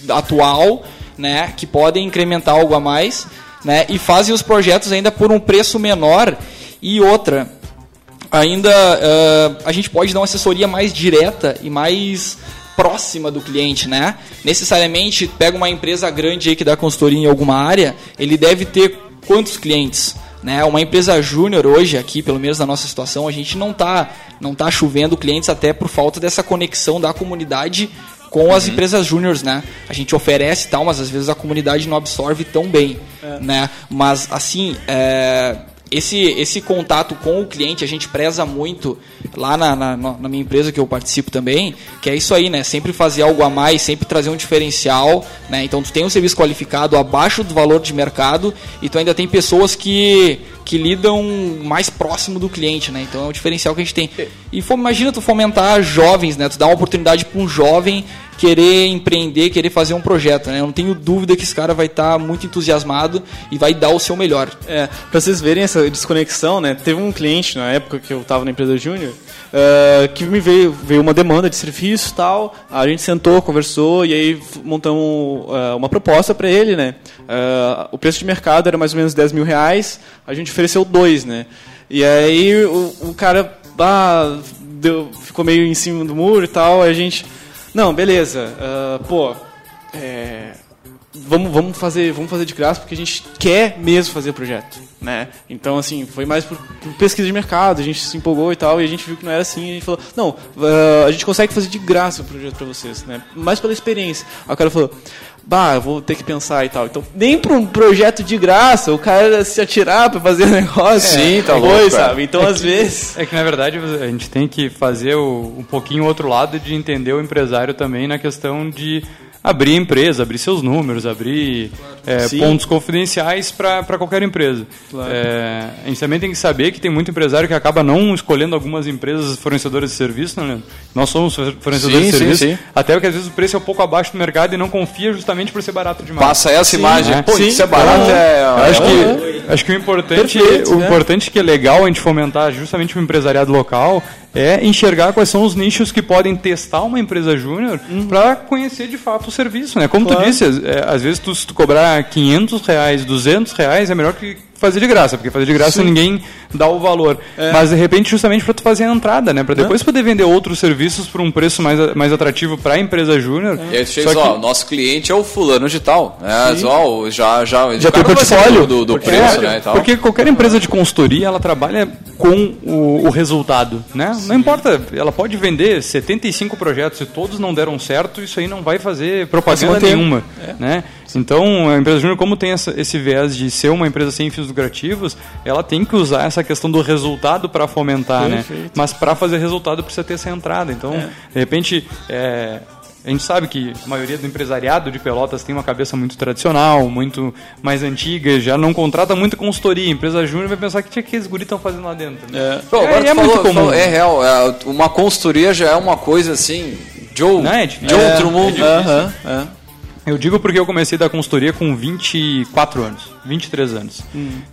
atual, né, que podem incrementar algo a mais, né, e fazem os projetos ainda por um preço menor. E outra, ainda ah, a gente pode dar uma assessoria mais direta e mais próxima do cliente, né? Necessariamente, pega uma empresa grande aí que dá consultoria em alguma área, ele deve ter quantos clientes? Né? Uma empresa júnior hoje aqui, pelo menos na nossa situação, a gente não tá não tá chovendo clientes até por falta dessa conexão da comunidade com as empresas júniores, né? A gente oferece e tal, mas às vezes a comunidade não absorve tão bem, É. né? Mas assim, é, esse, esse contato com o cliente a gente preza muito lá na, na, na minha empresa que eu participo também, que é isso aí, né? Sempre fazer algo a mais, sempre trazer um diferencial, né? Então tu tem um serviço qualificado abaixo do valor de mercado e tu ainda tem pessoas que, que lidam mais próximo do cliente, né? Então é um diferencial que a gente tem. E imagina tu fomentar jovens, né? Tu dá uma oportunidade para um jovem querer empreender, querer fazer um projeto, né? Eu não tenho dúvida que esse cara vai estar muito entusiasmado e vai dar o seu melhor. É, pra vocês verem essa desconexão, né? Teve um cliente na época que eu tava na empresa júnior eh, que me veio, veio uma demanda de serviço tal. A gente sentou, conversou e aí montamos eh, uma proposta para ele, né? Eh, o preço de mercado era mais ou menos 10 mil reais, a gente ofereceu dois, né? E aí o, o cara ah, deu, ficou meio em cima do muro e tal, a gente. Não, beleza. pô, é, vamos, vamos, fazer, vamos fazer de graça porque a gente quer mesmo fazer o projeto. Né? Então, assim, foi mais por, por pesquisa de mercado, a gente se empolgou e tal, e a gente viu que não era assim, e a gente falou, não, uh, a gente consegue fazer de graça o projeto para vocês, né? mais pela experiência. Aí o cara falou, bah, vou ter que pensar e tal. Então, nem para um projeto de graça, o cara se atirar para fazer <laughs> negócio. Sim, tá foi, louco, sabe? Então, É às que- vezes. É que na verdade a gente tem que fazer o- um pouquinho o outro lado de entender o empresário também na questão de abrir empresa, abrir seus números, abrir é, Sim. pontos confidenciais para qualquer empresa. Claro. É, a gente também tem que saber que tem muito empresário que acaba não escolhendo algumas empresas fornecedoras de serviço, né, Leandro? Nós somos fornecedores Sim, de sim, serviço, sim. até porque às vezes o preço é um pouco abaixo do mercado e não confia justamente por ser barato demais. Passa essa imagem. né? Pô, isso é barato, Então, é- acho é- que Acho que o importante, Perfeito, o né? importante que é legal a gente fomentar justamente o empresariado local é enxergar quais são os nichos que podem testar uma empresa júnior para conhecer de fato o serviço, né? Como Claro. tu disse, às- é, às vezes tu, se tu cobrar 500 reais, 200 reais é melhor que fazer de graça, porque fazer de graça Sim. ninguém dá o valor. É. Mas de repente justamente para tu fazer a entrada, né? Para depois poder vender outros serviços por um preço mais, mais atrativo para a empresa júnior. E aí tu chega Só que- ó, nosso cliente é o fulano de tal. Né? Diz, ó, já, já, já o tem portfólio do, do Porque- preço, né? E tal. Porque qualquer empresa de consultoria ela trabalha com o, o resultado, né? Não importa, ela pode vender 75 projetos e todos não deram certo, isso aí não vai fazer propaganda nenhuma, É. né? Então a empresa júnior como tem essa- esse viés de ser uma empresa sem fins lucrativos, ela tem que usar essa questão do resultado para fomentar, né? Perfeito. Mas para fazer resultado precisa ter essa entrada. Então, É. de repente, é, a gente sabe que a maioria do empresariado de Pelotas tem uma cabeça muito tradicional, muito mais antiga, já não contrata muita consultoria. A empresa júnior vai pensar que tinha que aqueles guris estão fazendo lá dentro. Né? Pô, agora tu é muito falou- comum. falou- é real, é, uma consultoria já é uma coisa assim, Joe, é de difícil. outro É, mundo. é é. Eu digo porque eu comecei a dar consultoria com 24 anos, 23 anos.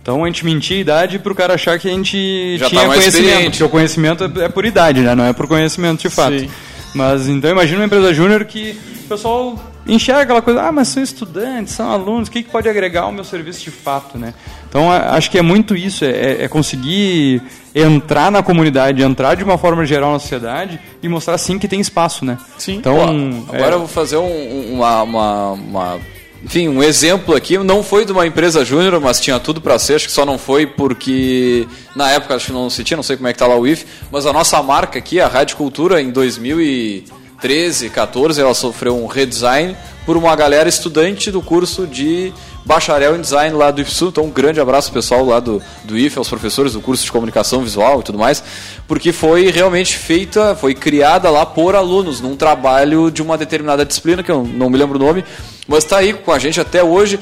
Então a gente mentia a idade pro cara achar que a gente Já tinha tá conhecimento, porque o conhecimento é é por idade, né? Não é por conhecimento de fato. Sim. Mas então imagina uma empresa júnior que o pessoal enxerga aquela coisa, ah, mas são estudantes, são alunos, o que, que pode agregar ao meu serviço de fato, né? Então acho que é muito isso, é, é conseguir entrar na comunidade, entrar de uma forma geral na sociedade e mostrar sim que tem espaço, né? Sim. Então, Ó, agora é, eu vou fazer um- uma, uma, uma- enfim, um exemplo aqui. Não foi de uma empresa júnior, mas tinha tudo para ser. Acho que só não foi porque na época acho que não se tinha, não sei como é que tá lá o IF. Mas a nossa marca aqui, a Rádio Cultura, em 2013, 14, ela sofreu um redesign por uma galera estudante do curso de bacharel em design lá do IFSU. Então, um grande abraço pessoal lá do, do IF, aos professores do curso de comunicação visual e tudo mais, porque foi realmente feita, foi criada lá por alunos, num trabalho de uma determinada disciplina, que eu não me lembro o nome, mas está aí com a gente até hoje.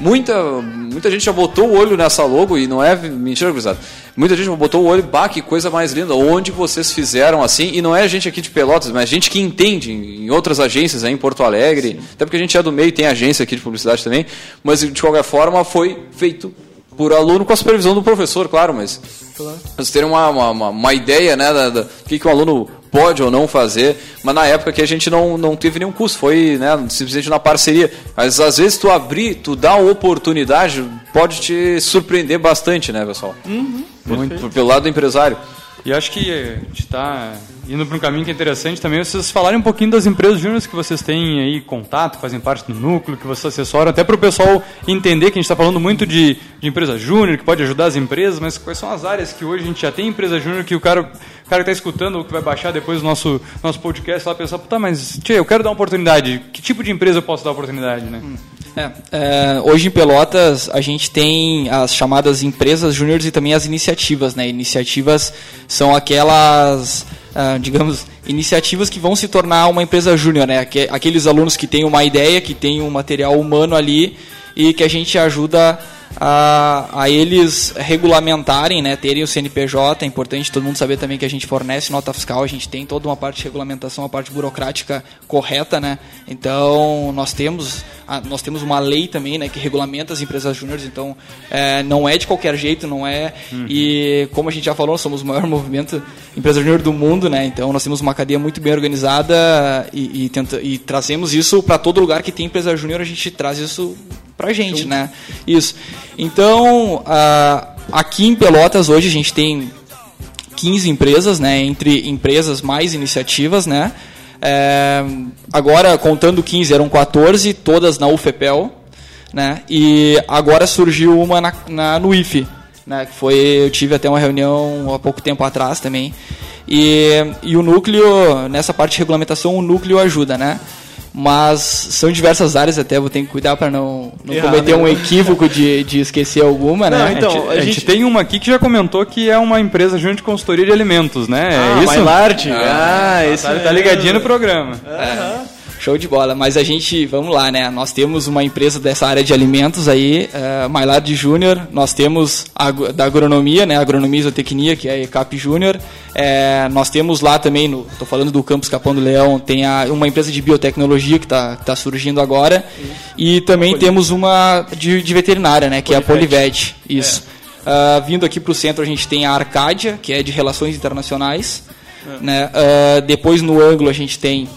Muita, muita gente já botou o olho nessa logo e não é mentira, gurizada. Muita gente já botou o olho, bah, que coisa mais linda. Onde vocês fizeram assim? E não é gente aqui de Pelotas, mas gente que entende em outras agências aí em Porto Alegre. Até porque a gente é do meio, tem agência aqui de publicidade também. Mas de qualquer forma foi feito por aluno com a supervisão do professor, claro, mas vocês terem uma, uma, uma, ideia né, do que, que o aluno pode ou não fazer, mas na época que a gente não, não teve nenhum curso, foi né, simplesmente na parceria. Mas às vezes tu abrir, tu dá a oportunidade, pode te surpreender bastante, né, pessoal? Muito, por- pelo lado do empresário. E acho que a gente está indo para um caminho que é interessante também vocês falarem um pouquinho das empresas júniores que vocês têm aí contato, fazem parte do núcleo, que vocês assessoram, até para o pessoal entender que a gente está falando muito de, de empresa júnior, que pode ajudar as empresas, mas quais são as áreas que hoje a gente já tem empresa júnior que o cara, o cara que está escutando ou que vai baixar depois o nosso, nosso podcast lá pensar, tá, mas tia, eu quero dar uma oportunidade. Que tipo de empresa eu posso dar oportunidade, né? É, é, hoje em Pelotas a gente tem as chamadas empresas júniores e também as iniciativas, né? Iniciativas são aquelas, ah, digamos, iniciativas que vão se tornar uma empresa júnior, né? Aque- Aqueles alunos que têm uma ideia, que têm um material humano ali e que a gente ajuda a, a eles regulamentarem, né, terem o CNPJ. É importante todo mundo saber também que a gente fornece nota fiscal, a gente tem toda uma parte de regulamentação, uma parte burocrática correta, né? Então nós temos a- nós temos uma lei também, né, que regulamenta as empresas júniores. Então é, não é de qualquer jeito, não é. E como a gente já falou, somos o maior <laughs> movimento empresa júnior do mundo, né? Então nós temos uma cadeia muito bem organizada e, e, tenta, e trazemos isso para todo lugar que tem empresa júnior, a gente traz isso pra gente, né? Isso. Então, ah, aqui em Pelotas hoje a gente tem 15 empresas, né? Entre empresas mais iniciativas, né? É, agora, contando 15, eram 14, todas na UFEPEL. né? E agora surgiu uma na, na, no IFE, né? Que foi, eu tive até uma reunião há pouco tempo atrás também. E, e o núcleo, nessa parte de regulamentação, o núcleo ajuda, né? Mas são diversas áreas, até vou ter que cuidar para não, não Errar, cometer né? um equívoco de, de esquecer alguma, né? a, gente, a gente tem uma aqui que já comentou que é uma empresa junto de consultoria de alimentos, né? Ah, é isso? Maillard. Ah, esse tá, tá ligadinho no programa. É. Show de bola, mas a gente, vamos lá, né? Nós temos uma empresa dessa área de alimentos aí, uh, Maillard Júnior, nós temos a, da agronomia, né? Agronomia e Isotecnia, que é a ECAP Júnior. É, nós temos lá também, no, tô falando do Campus Capão do Leão, tem a, uma empresa de biotecnologia que está tá surgindo agora. E também temos uma de, de veterinária, né? Que é a Polivet. Isso. Ah, vindo aqui para o centro a gente tem a Arcádia, que é de relações internacionais. Né? Ah, depois no ângulo a gente tem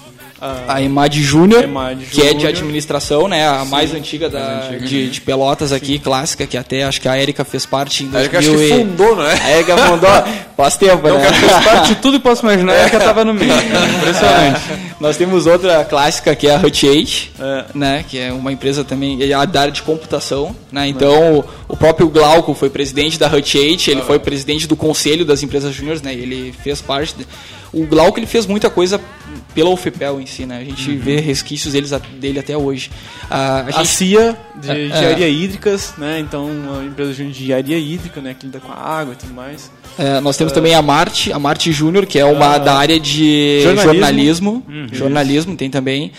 a EMAD Júnior, que é de administração, né? A mais Sim, antiga, da, mais antiga. De, de Pelotas aqui, clássica, que até acho que a Erika fez parte em A Erika acho 2000 que e- fundou, não é? A Erika fundou <laughs> faz tempo, Então, né? cara, fez parte de tudo que posso imaginar, a Erika tava no meio. Impressionante. <laughs> Nós temos outra clássica que é a Hut 8, né, que é uma empresa também é a da área de computação, né? Então, o, o próprio Glauco foi presidente da Hut 8, ele foi presidente do conselho das empresas júniores, né? Ele fez parte de- o Glauco ele fez muita coisa pela UFPEL em si, né? A gente vê resquícios deles, a- dele até hoje. Ah, A CIA de É, engenharia é. hídricas, né? Então, uma empresa de engenharia hídrica, né? Que lida com a água e tudo mais. É, nós temos também a Marte, a Marte Júnior, que é uma Ah. da área de Jornalismo. jornalismo. Uhum. Jornalismo, tem também.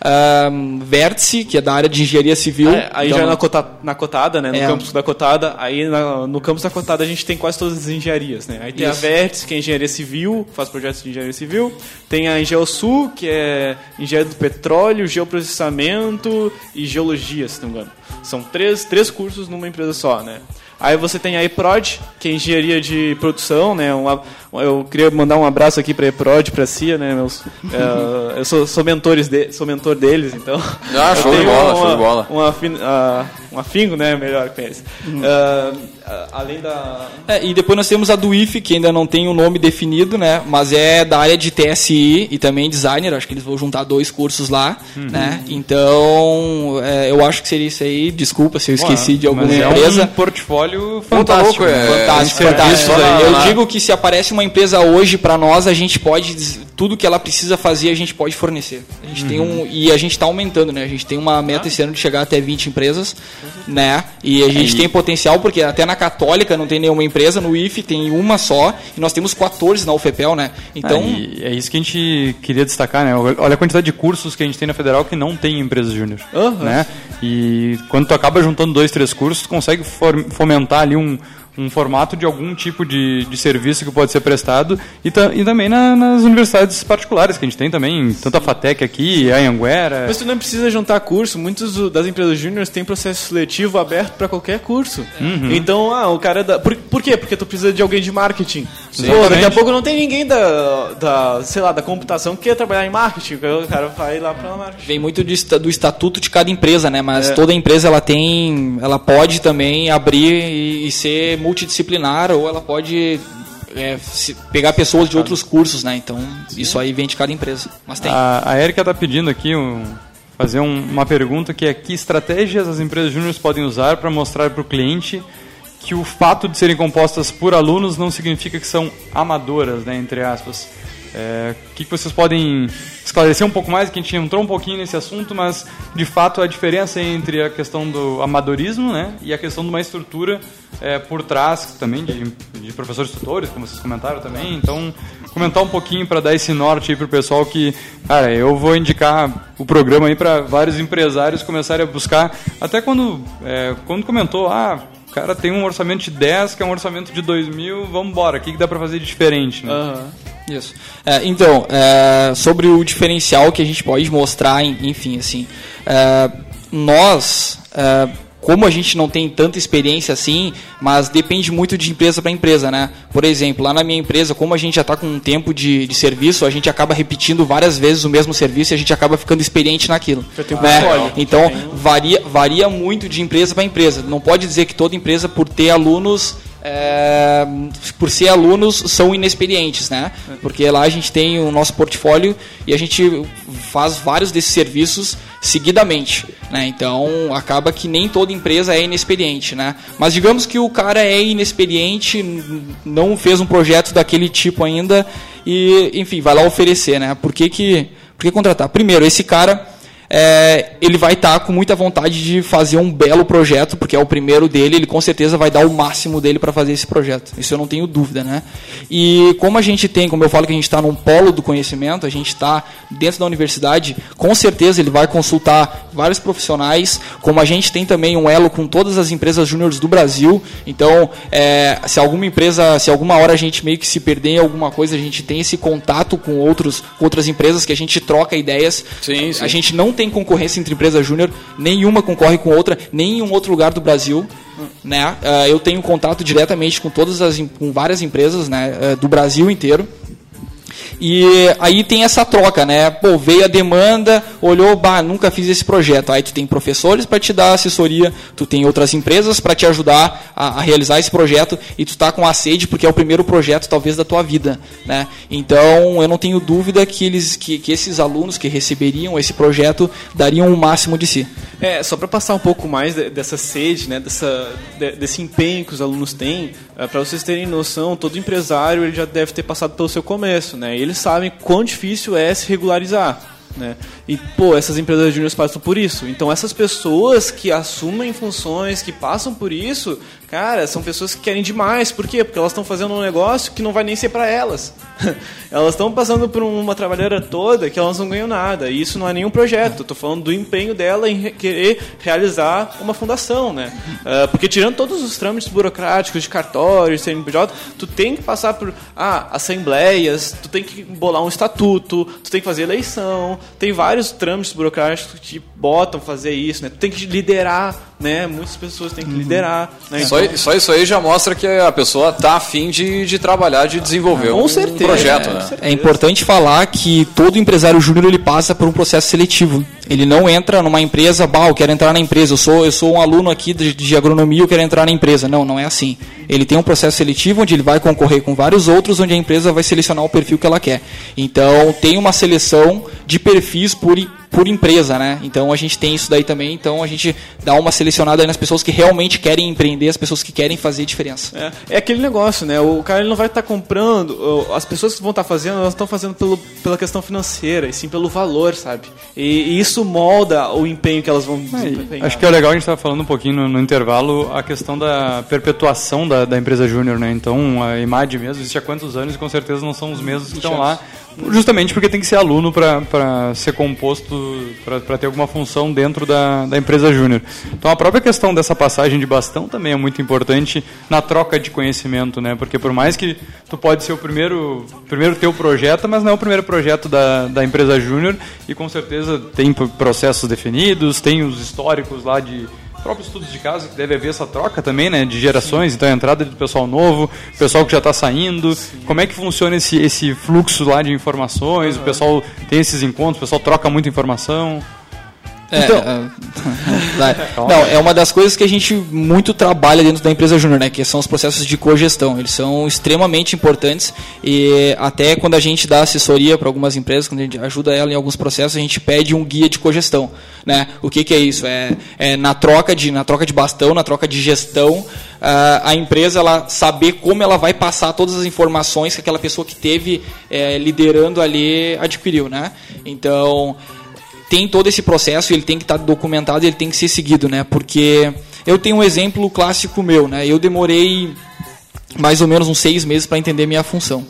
Ahn, Vértice, que é da área de engenharia civil. É, aí Então, já na, cota, na cotada, né? No É. campus da cotada. Aí na- no campus da cotada a gente tem quase todas as engenharias, né? Aí tem Isso. a Vértice, que é engenharia civil, faz projetos de engenharia civil. Tem a Engeosul, que é engenharia do petróleo, geoprocessamento e geologia, se não me engano. São três, três cursos numa empresa só, né? Aí você tem a EPROD, que é engenharia de produção, né? Um, eu queria mandar um abraço aqui para a EPROD, para a CIA, né? Meus, é, eu sou, sou, mentores de, sou mentor deles, então. Ah, show de bola, uma- show de bola. Um, afin, ah, um afingo, né? Melhor com eles. Ah, ah, além da. É, e depois nós temos a do IFE, que ainda não tem um nome definido, né? Mas é da área de TSI e também designer. Acho que eles vão juntar dois cursos lá, Uhum. né? Então, é, eu acho que seria isso aí. Desculpa se eu esqueci de alguma Mas é empresa. um portfólio tá fantástico. louco, é- né? Fantástico, fantástico. aí, Eu lá. digo que se aparece uma empresa hoje para nós, a gente pode tudo que ela precisa fazer, a gente pode fornecer. A gente tem Uhum. um e a gente está aumentando, né? A gente tem uma meta esse ano de chegar até 20 empresas, né? E a gente É, e- tem potencial porque até na Católica não tem nenhuma empresa, no IF tem uma só e nós temos 14 na UFPEL, né? Então, É, é isso que a gente queria destacar, né? Olha a quantidade de cursos que a gente tem na Federal que não tem empresa júnior, Aham. né? E quando tu acaba juntando dois, três cursos, tu consegue fomentar ali um, um formato de algum tipo de, de serviço que pode ser prestado e, ta- e também na- nas universidades particulares que a gente tem também, tanto a FATEC aqui, a Anhanguera. Mas tu não precisa juntar curso. Muitas do- das empresas júniores têm processo seletivo aberto para qualquer curso. Uhum. Então, ah, o cara da. Por, por quê? Porque tu precisa de alguém de marketing. Pô, daqui a pouco não tem ninguém da, da, sei lá, da computação que quer trabalhar em marketing. O cara vai lá para marketing. vem muito de esta- do estatuto de cada empresa, né? Mas É. toda empresa ela tem, ela pode também abrir e, e ser multidisciplinar ou ela pode é, pegar pessoas de outros cursos, né? Então isso aí vem de cada empresa. Mas tem. A, a Erika está pedindo aqui um- fazer um- uma pergunta que é que estratégias as empresas júniores podem usar para mostrar para o cliente que o fato de serem compostas por alunos não significa que são amadoras, né, entre aspas. É, que, que vocês podem esclarecer um pouco mais? Que a gente entrou um pouquinho nesse assunto, mas de fato a diferença entre a questão do amadorismo né, e a questão de uma estrutura é, por trás também de, de professores tutores, como vocês comentaram também. Então, comentar um pouquinho para dar esse norte para o pessoal que, cara, eu vou indicar o programa aí para vários empresários começarem a buscar. Até quando, é, quando comentou, ah, o cara tem um orçamento de 10, que é um orçamento de 2 mil, vamos embora, o que, que dá para fazer de diferente? Né? Isso. É, então, é, sobre o diferencial que a gente pode mostrar, enfim, assim, é, nós, é, como a gente não tem tanta experiência assim, mas depende muito de empresa para empresa, né? Por exemplo, lá na minha empresa, como a gente já está com um tempo de, de serviço, a gente acaba repetindo várias vezes o mesmo serviço e a gente acaba ficando experiente naquilo. né? Então, varia, varia muito de empresa para empresa. Não pode dizer que toda empresa, por ter alunos, é, por ser alunos, são inexperientes, né? Porque lá a gente tem o nosso portfólio e a gente faz vários desses serviços seguidamente, né? Então acaba que nem toda empresa é inexperiente, né? Mas digamos que o cara é inexperiente, não fez um projeto daquele tipo ainda e, enfim, vai lá oferecer, né? Por que que, por que contratar? Primeiro, esse cara é, ele vai estar com muita vontade de fazer um belo projeto, porque é o primeiro dele, ele com certeza vai dar o máximo dele para fazer esse projeto. Isso eu não tenho dúvida, né? E como a gente tem, como eu falo que a gente está num polo do conhecimento, a gente está dentro da universidade, com certeza ele vai consultar vários profissionais, como a gente tem também um elo com todas as empresas júniores do Brasil. Então, é, se alguma empresa, se alguma hora a gente meio que se perder em alguma coisa, a gente tem esse contato com outros, com outras empresas que a gente troca ideias. Sim, sim. A gente não tem concorrência entre empresa júnior, nenhuma concorre com outra, nem em um outro lugar do Brasil. Né? Ah, eu tenho contato diretamente com todas as com várias empresas né, eh, do Brasil inteiro. E aí tem essa troca, né? Pô, veio a demanda, olhou, bah, nunca fiz esse projeto. Aí tu tem professores para te dar assessoria, tu tem outras empresas para te ajudar a, a realizar esse projeto e tu tá com a sede porque é o primeiro projeto talvez da tua vida, né? Então, eu não tenho dúvida que eles que, que esses alunos que receberiam esse projeto dariam o máximo de si. É, só para passar um pouco mais de- dessa sede, né, dessa, de- desse empenho que os alunos têm, para vocês terem noção, todo empresário ele já deve ter passado pelo seu começo, né? E eles sabem quão difícil é se regularizar. Né? E, pô, essas empresas júniores passam por isso. Então, essas pessoas que assumem funções, que passam por isso, cara, são pessoas que querem demais. Por quê? Porque elas estão fazendo um negócio que não vai nem ser para elas. <laughs> elas estão passando por uma trabalheira toda que elas não ganham nada. E isso não é nenhum projeto. Estou falando do empenho dela em re- querer realizar uma fundação, né? Ah, porque tirando todos os trâmites burocráticos de cartório, CNPJ, tu tem que passar por ah, assembleias, tu tem que bolar um estatuto, tu tem que fazer eleição, tem vários trâmites burocráticos que te botam fazer isso, né? Tu tem que liderar, né? Muitas pessoas têm que liderar, né? Só, Então- só isso aí já mostra que a pessoa tá afim de, de trabalhar, de desenvolver Com um certeza, projeto, é, né? É importante falar que todo empresário júnior ele passa por um processo seletivo. Ele não entra numa empresa, bah, eu quero entrar na empresa, eu sou, eu sou um aluno aqui de, de agronomia, eu quero entrar na empresa. Não, não é assim. Ele tem um processo seletivo onde ele vai concorrer com vários outros, onde a empresa vai selecionar o perfil que ela quer. Então, tem uma seleção de perfis por, por empresa, né? Então, a gente tem isso daí também. Então, a gente dá uma selecionada aí nas pessoas que realmente querem empreender, as pessoas que querem fazer diferença. É, é aquele negócio, né? O cara ele não vai estar comprando, o- as pessoas que vão estar fazendo, elas estão fazendo pelo, pela questão financeira, e sim pelo valor, sabe? E, e isso molda o empenho que elas vão desempenhar. Acho que é legal a gente estar falando um pouquinho no, no intervalo a questão da perpetuação da, da empresa júnior, né? Então a IMAD mesmo existe há quantos anos e com certeza não são os mesmos que estão lá, justamente porque tem que ser aluno para ser composto, para ter alguma função dentro da, da empresa júnior. Então a própria questão dessa passagem de bastão também é muito importante na troca de conhecimento, né? Porque por mais que tu pode ser o primeiro, primeiro teu projeto, mas não é o primeiro projeto da, da empresa júnior e com certeza tem processos definidos, tem os históricos lá de próprios estudos de caso que deve haver essa troca também, né, de gerações, então a entrada do pessoal novo, pessoal que já está saindo, como é que funciona esse, esse fluxo lá de informações, o pessoal tem esses encontros, o pessoal troca muita informação. É, Então- é, não, é uma das coisas que a gente muito trabalha dentro da empresa júnior, né? Que são os processos de cogestão. Eles são extremamente importantes e até quando a gente dá assessoria para algumas empresas, quando a gente ajuda ela em alguns processos, a gente pede um guia de cogestão, né? O que, que é isso? É, é na troca de na troca de bastão, na troca de gestão, a empresa ela saber como ela vai passar todas as informações que aquela pessoa que teve eh, liderando ali adquiriu, né? Então tem todo esse processo, ele tem que estar documentado, ele tem que ser seguido, né? Porque eu tenho um exemplo clássico meu, né? Eu demorei mais ou menos uns seis meses para entender minha função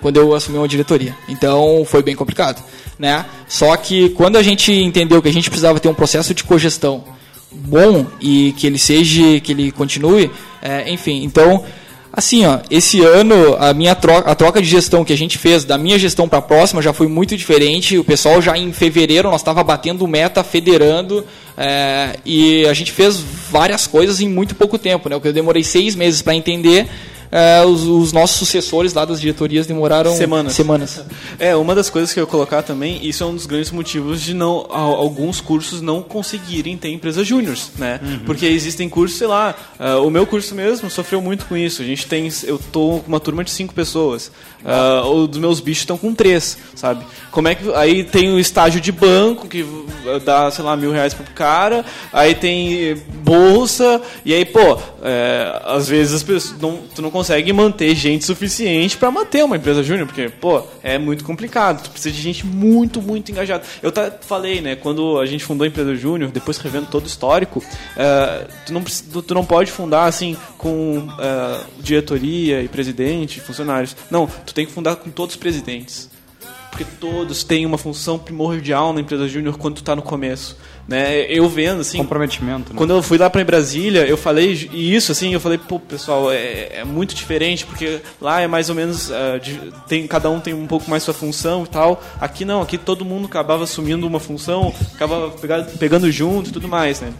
quando eu assumi uma diretoria. Então foi bem complicado, né? Só que quando a gente entendeu que a gente precisava ter um processo de cogestão bom e que ele seja, que ele continue, é, enfim, então Assim, ó, esse ano a minha troca, a troca de gestão que a gente fez da minha gestão para a próxima já foi muito diferente. O pessoal já em fevereiro nós estava batendo meta, federando é, e a gente fez várias coisas em muito pouco tempo, né? O que eu demorei seis meses para entender, é, os, os nossos sucessores lá das diretorias demoraram Semanas. semanas. É, uma das coisas que eu ia colocar também, isso é um dos grandes motivos de não alguns cursos não conseguirem ter empresas júniores, né? Porque existem cursos, sei lá, ah, o meu curso mesmo sofreu muito com isso. A gente tem, eu tô com uma turma de cinco pessoas. Ah, os meus bichos estão com três, sabe? Como é que aí tem o estágio de banco que dá, sei lá, mil reais pro cara, aí tem bolsa e aí, pô, é, às vezes as pessoas não, tu não consegue manter gente suficiente para manter uma empresa júnior, porque, pô, é muito complicado. Tu precisa de gente muito, muito engajada. Eu tá, falei, né, quando a gente fundou a empresa júnior, depois revendo todo o histórico, é, tu, não, tu, não pode fundar assim com é, diretoria e presidente, funcionários. Não, tu tem que fundar com todos os presidentes porque todos têm uma função primordial na empresa júnior quando tu tá no começo, né? Eu vendo assim, Comprometimento. Né? quando eu fui lá para Brasília, eu falei j- isso assim, eu falei, pô, pessoal, é, é muito diferente porque lá é mais ou menos ah, de- tem cada um tem um pouco mais sua função e tal. Aqui não, aqui todo mundo acabava assumindo uma função, acabava pega- pegando junto e tudo mais, né?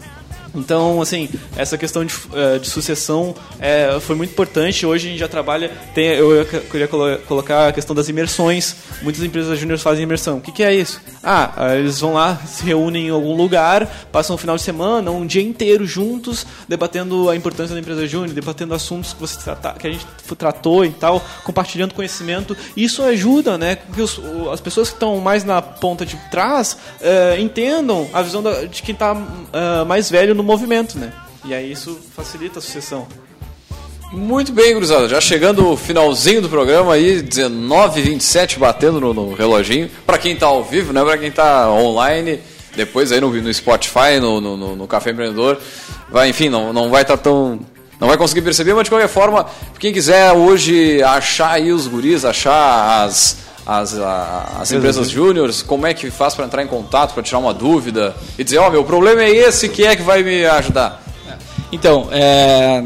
Então, assim, essa questão de, eh, de sucessão eh, foi muito importante. Hoje a gente já trabalha. Tem, eu ia- queria colo- colocar a questão das imersões. Muitas empresas júniores fazem imersão. O que, que é isso? Ah, ah, eles vão lá, se reúnem em algum lugar, passam um final de semana, um dia inteiro juntos, debatendo a importância da empresa júnior, debatendo assuntos que, você que a gente tratou e tal, compartilhando conhecimento. Isso ajuda, né? Que os- as pessoas que estão mais na ponta de trás eh, entendam a visão da- de quem está mais velho no movimento, né? E aí isso facilita a sucessão. Muito bem, gurizada. Já chegando o finalzinho do programa aí, 19h27, batendo no, no reloginho. Pra quem tá ao vivo, né? Pra quem tá online, depois aí no, no Spotify, no, no, no- Café Empreendedor. Vai, enfim, não, não vai estar tão. Não vai conseguir perceber, mas de qualquer forma, quem quiser hoje achar aí os guris, achar as, as, a- as empresas júniores, como é que faz pra entrar em contato, pra tirar uma dúvida e dizer, ó, meu problema é esse, quem é que vai me ajudar? Então, é,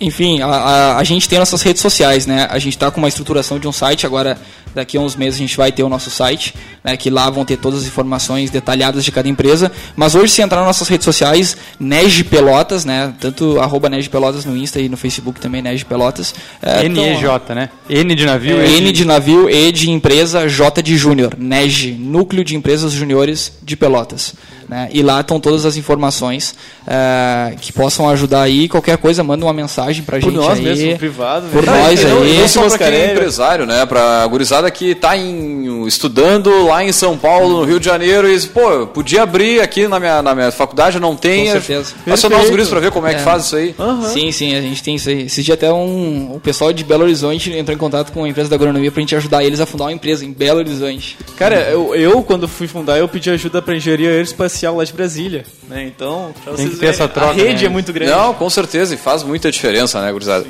enfim, a, a- a gente tem nossas redes sociais, né? A gente está com uma estruturação de um site, agora daqui a uns meses a gente vai ter o nosso site, né? que lá vão ter todas as informações detalhadas de cada empresa. Mas hoje, se entrar nas nossas redes sociais, Nege Pelotas, né? Tanto arroba Nege Pelotas no Insta e no Facebook também, Nege Pelotas. É, NEJ, né? N de navio. é, N de navio, E de empresa, J de júnior, NEG, Núcleo de Empresas Juniores de Pelotas. Né? E lá estão todas as informações eh, que possam ajudar aí. Qualquer coisa, manda uma mensagem pra Por gente nós aí. mesmo, privado, Por né? nós e não, aí. e não só pra quem é empresário, né? Pra gurizada que tá em, estudando lá em São Paulo, no Rio de Janeiro, e diz, pô, eu podia abrir aqui na minha, na minha faculdade, não tem. Com certeza. Acionar os guris pra ver como é, que faz isso aí. Sim, sim, a gente tem isso aí. Esse dia até um, o pessoal de Belo Horizonte entrou em contato com a empresa da agronomia pra gente ajudar eles a fundar uma empresa em Belo Horizonte. Cara, eu, eu, quando fui fundar, eu pedi ajuda para engenharia aeroespacial lá de Brasília, né? Então, pra Tem vocês que ter essa verem, troca, a rede né? é muito grande. Não, com certeza, e faz muita diferença, né, gurizada?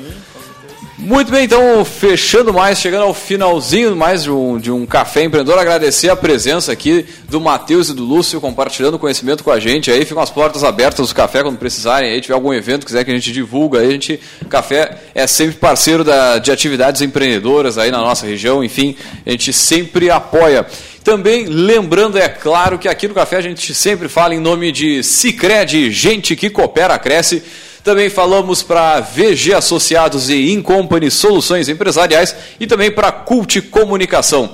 Muito bem, então, fechando mais, chegando ao finalzinho mais de um, de um Café Empreendedor, agradecer a presença aqui do Matheus e do Lúcio, compartilhando conhecimento com a gente aí, ficam as portas abertas do café quando precisarem, aí tiver algum evento, quiser que a gente divulga, aí a gente, Café é sempre parceiro da, de atividades empreendedoras aí na nossa região, enfim, a gente sempre apoia. Também lembrando, é claro, que aqui no Café a gente sempre fala em nome de Cicred, gente que coopera, cresce. Também falamos para VG Associados e Incompany Soluções Empresariais e também para Cult Comunicação.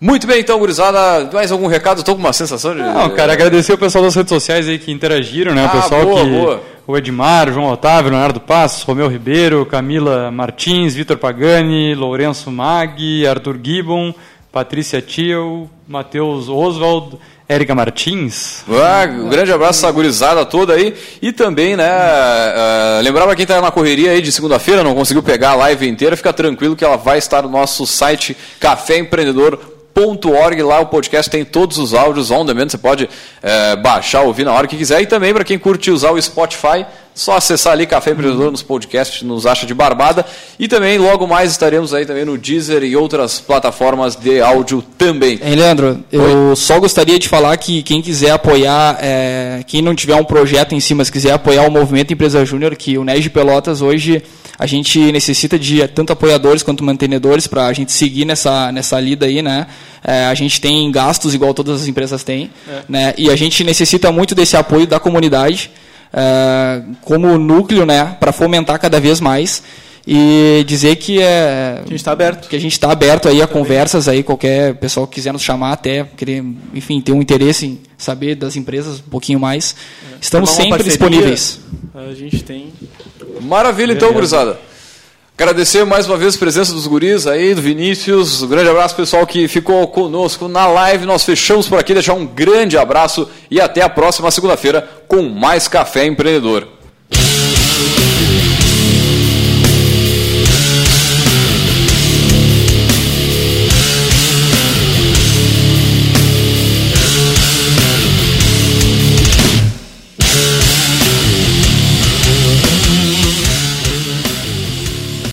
Muito bem, então, gurizada, mais algum recado? Estou com uma sensação de. Não, cara, agradecer o pessoal das redes sociais aí que interagiram, né? O Ah, pessoal boa, que. boa. O Edmar, João Otávio, Leonardo Passos, Romeu Ribeiro, Camila Martins, Vitor Pagani, Lourenço Mag, Arthur Gibbon, Patrícia Thiel, Matheus Oswald, Érica Martins. Ah, um grande abraço essa gurizada toda aí. E também, né, uh, lembrar pra quem tá na correria aí de segunda-feira, não conseguiu pegar a live inteira, fica tranquilo que ela vai estar no nosso site caféempreendedor.org. Lá o podcast tem todos os áudios on demand, você pode eh, baixar, ouvir na hora que quiser. E também para quem curte usar o Spotify, só acessar ali Café Empreendedor nos podcasts, nos acha de barbada. E também logo mais estaremos aí também no Deezer e outras plataformas de áudio também. Hein, Leandro, eu só gostaria de falar que quem quiser apoiar, é, quem não tiver um projeto em cima, se quiser apoiar o movimento Empresa Júnior, que o NEG Pelotas hoje a gente necessita de tanto apoiadores quanto mantenedores para a gente seguir nessa, nessa lida aí, né? É, a gente tem gastos igual todas as empresas têm, É. né? E a gente necessita muito desse apoio da comunidade é, como núcleo, né? Para fomentar cada vez mais. E dizer que é. A gente está aberto. Que a gente está aberto aí a conversas aí, qualquer pessoal que quiser nos chamar até, querer, enfim, ter um interesse em saber das empresas um pouquinho mais. Estamos Formar uma sempre disponíveis. A gente tem. Maravilha, então, gurizada. Agradecer mais uma vez a presença dos guris aí, do Vinícius. Um grande abraço, pessoal, que ficou conosco na live. Nós fechamos por aqui, deixar um grande abraço e até a próxima segunda-feira com mais Café Empreendedor.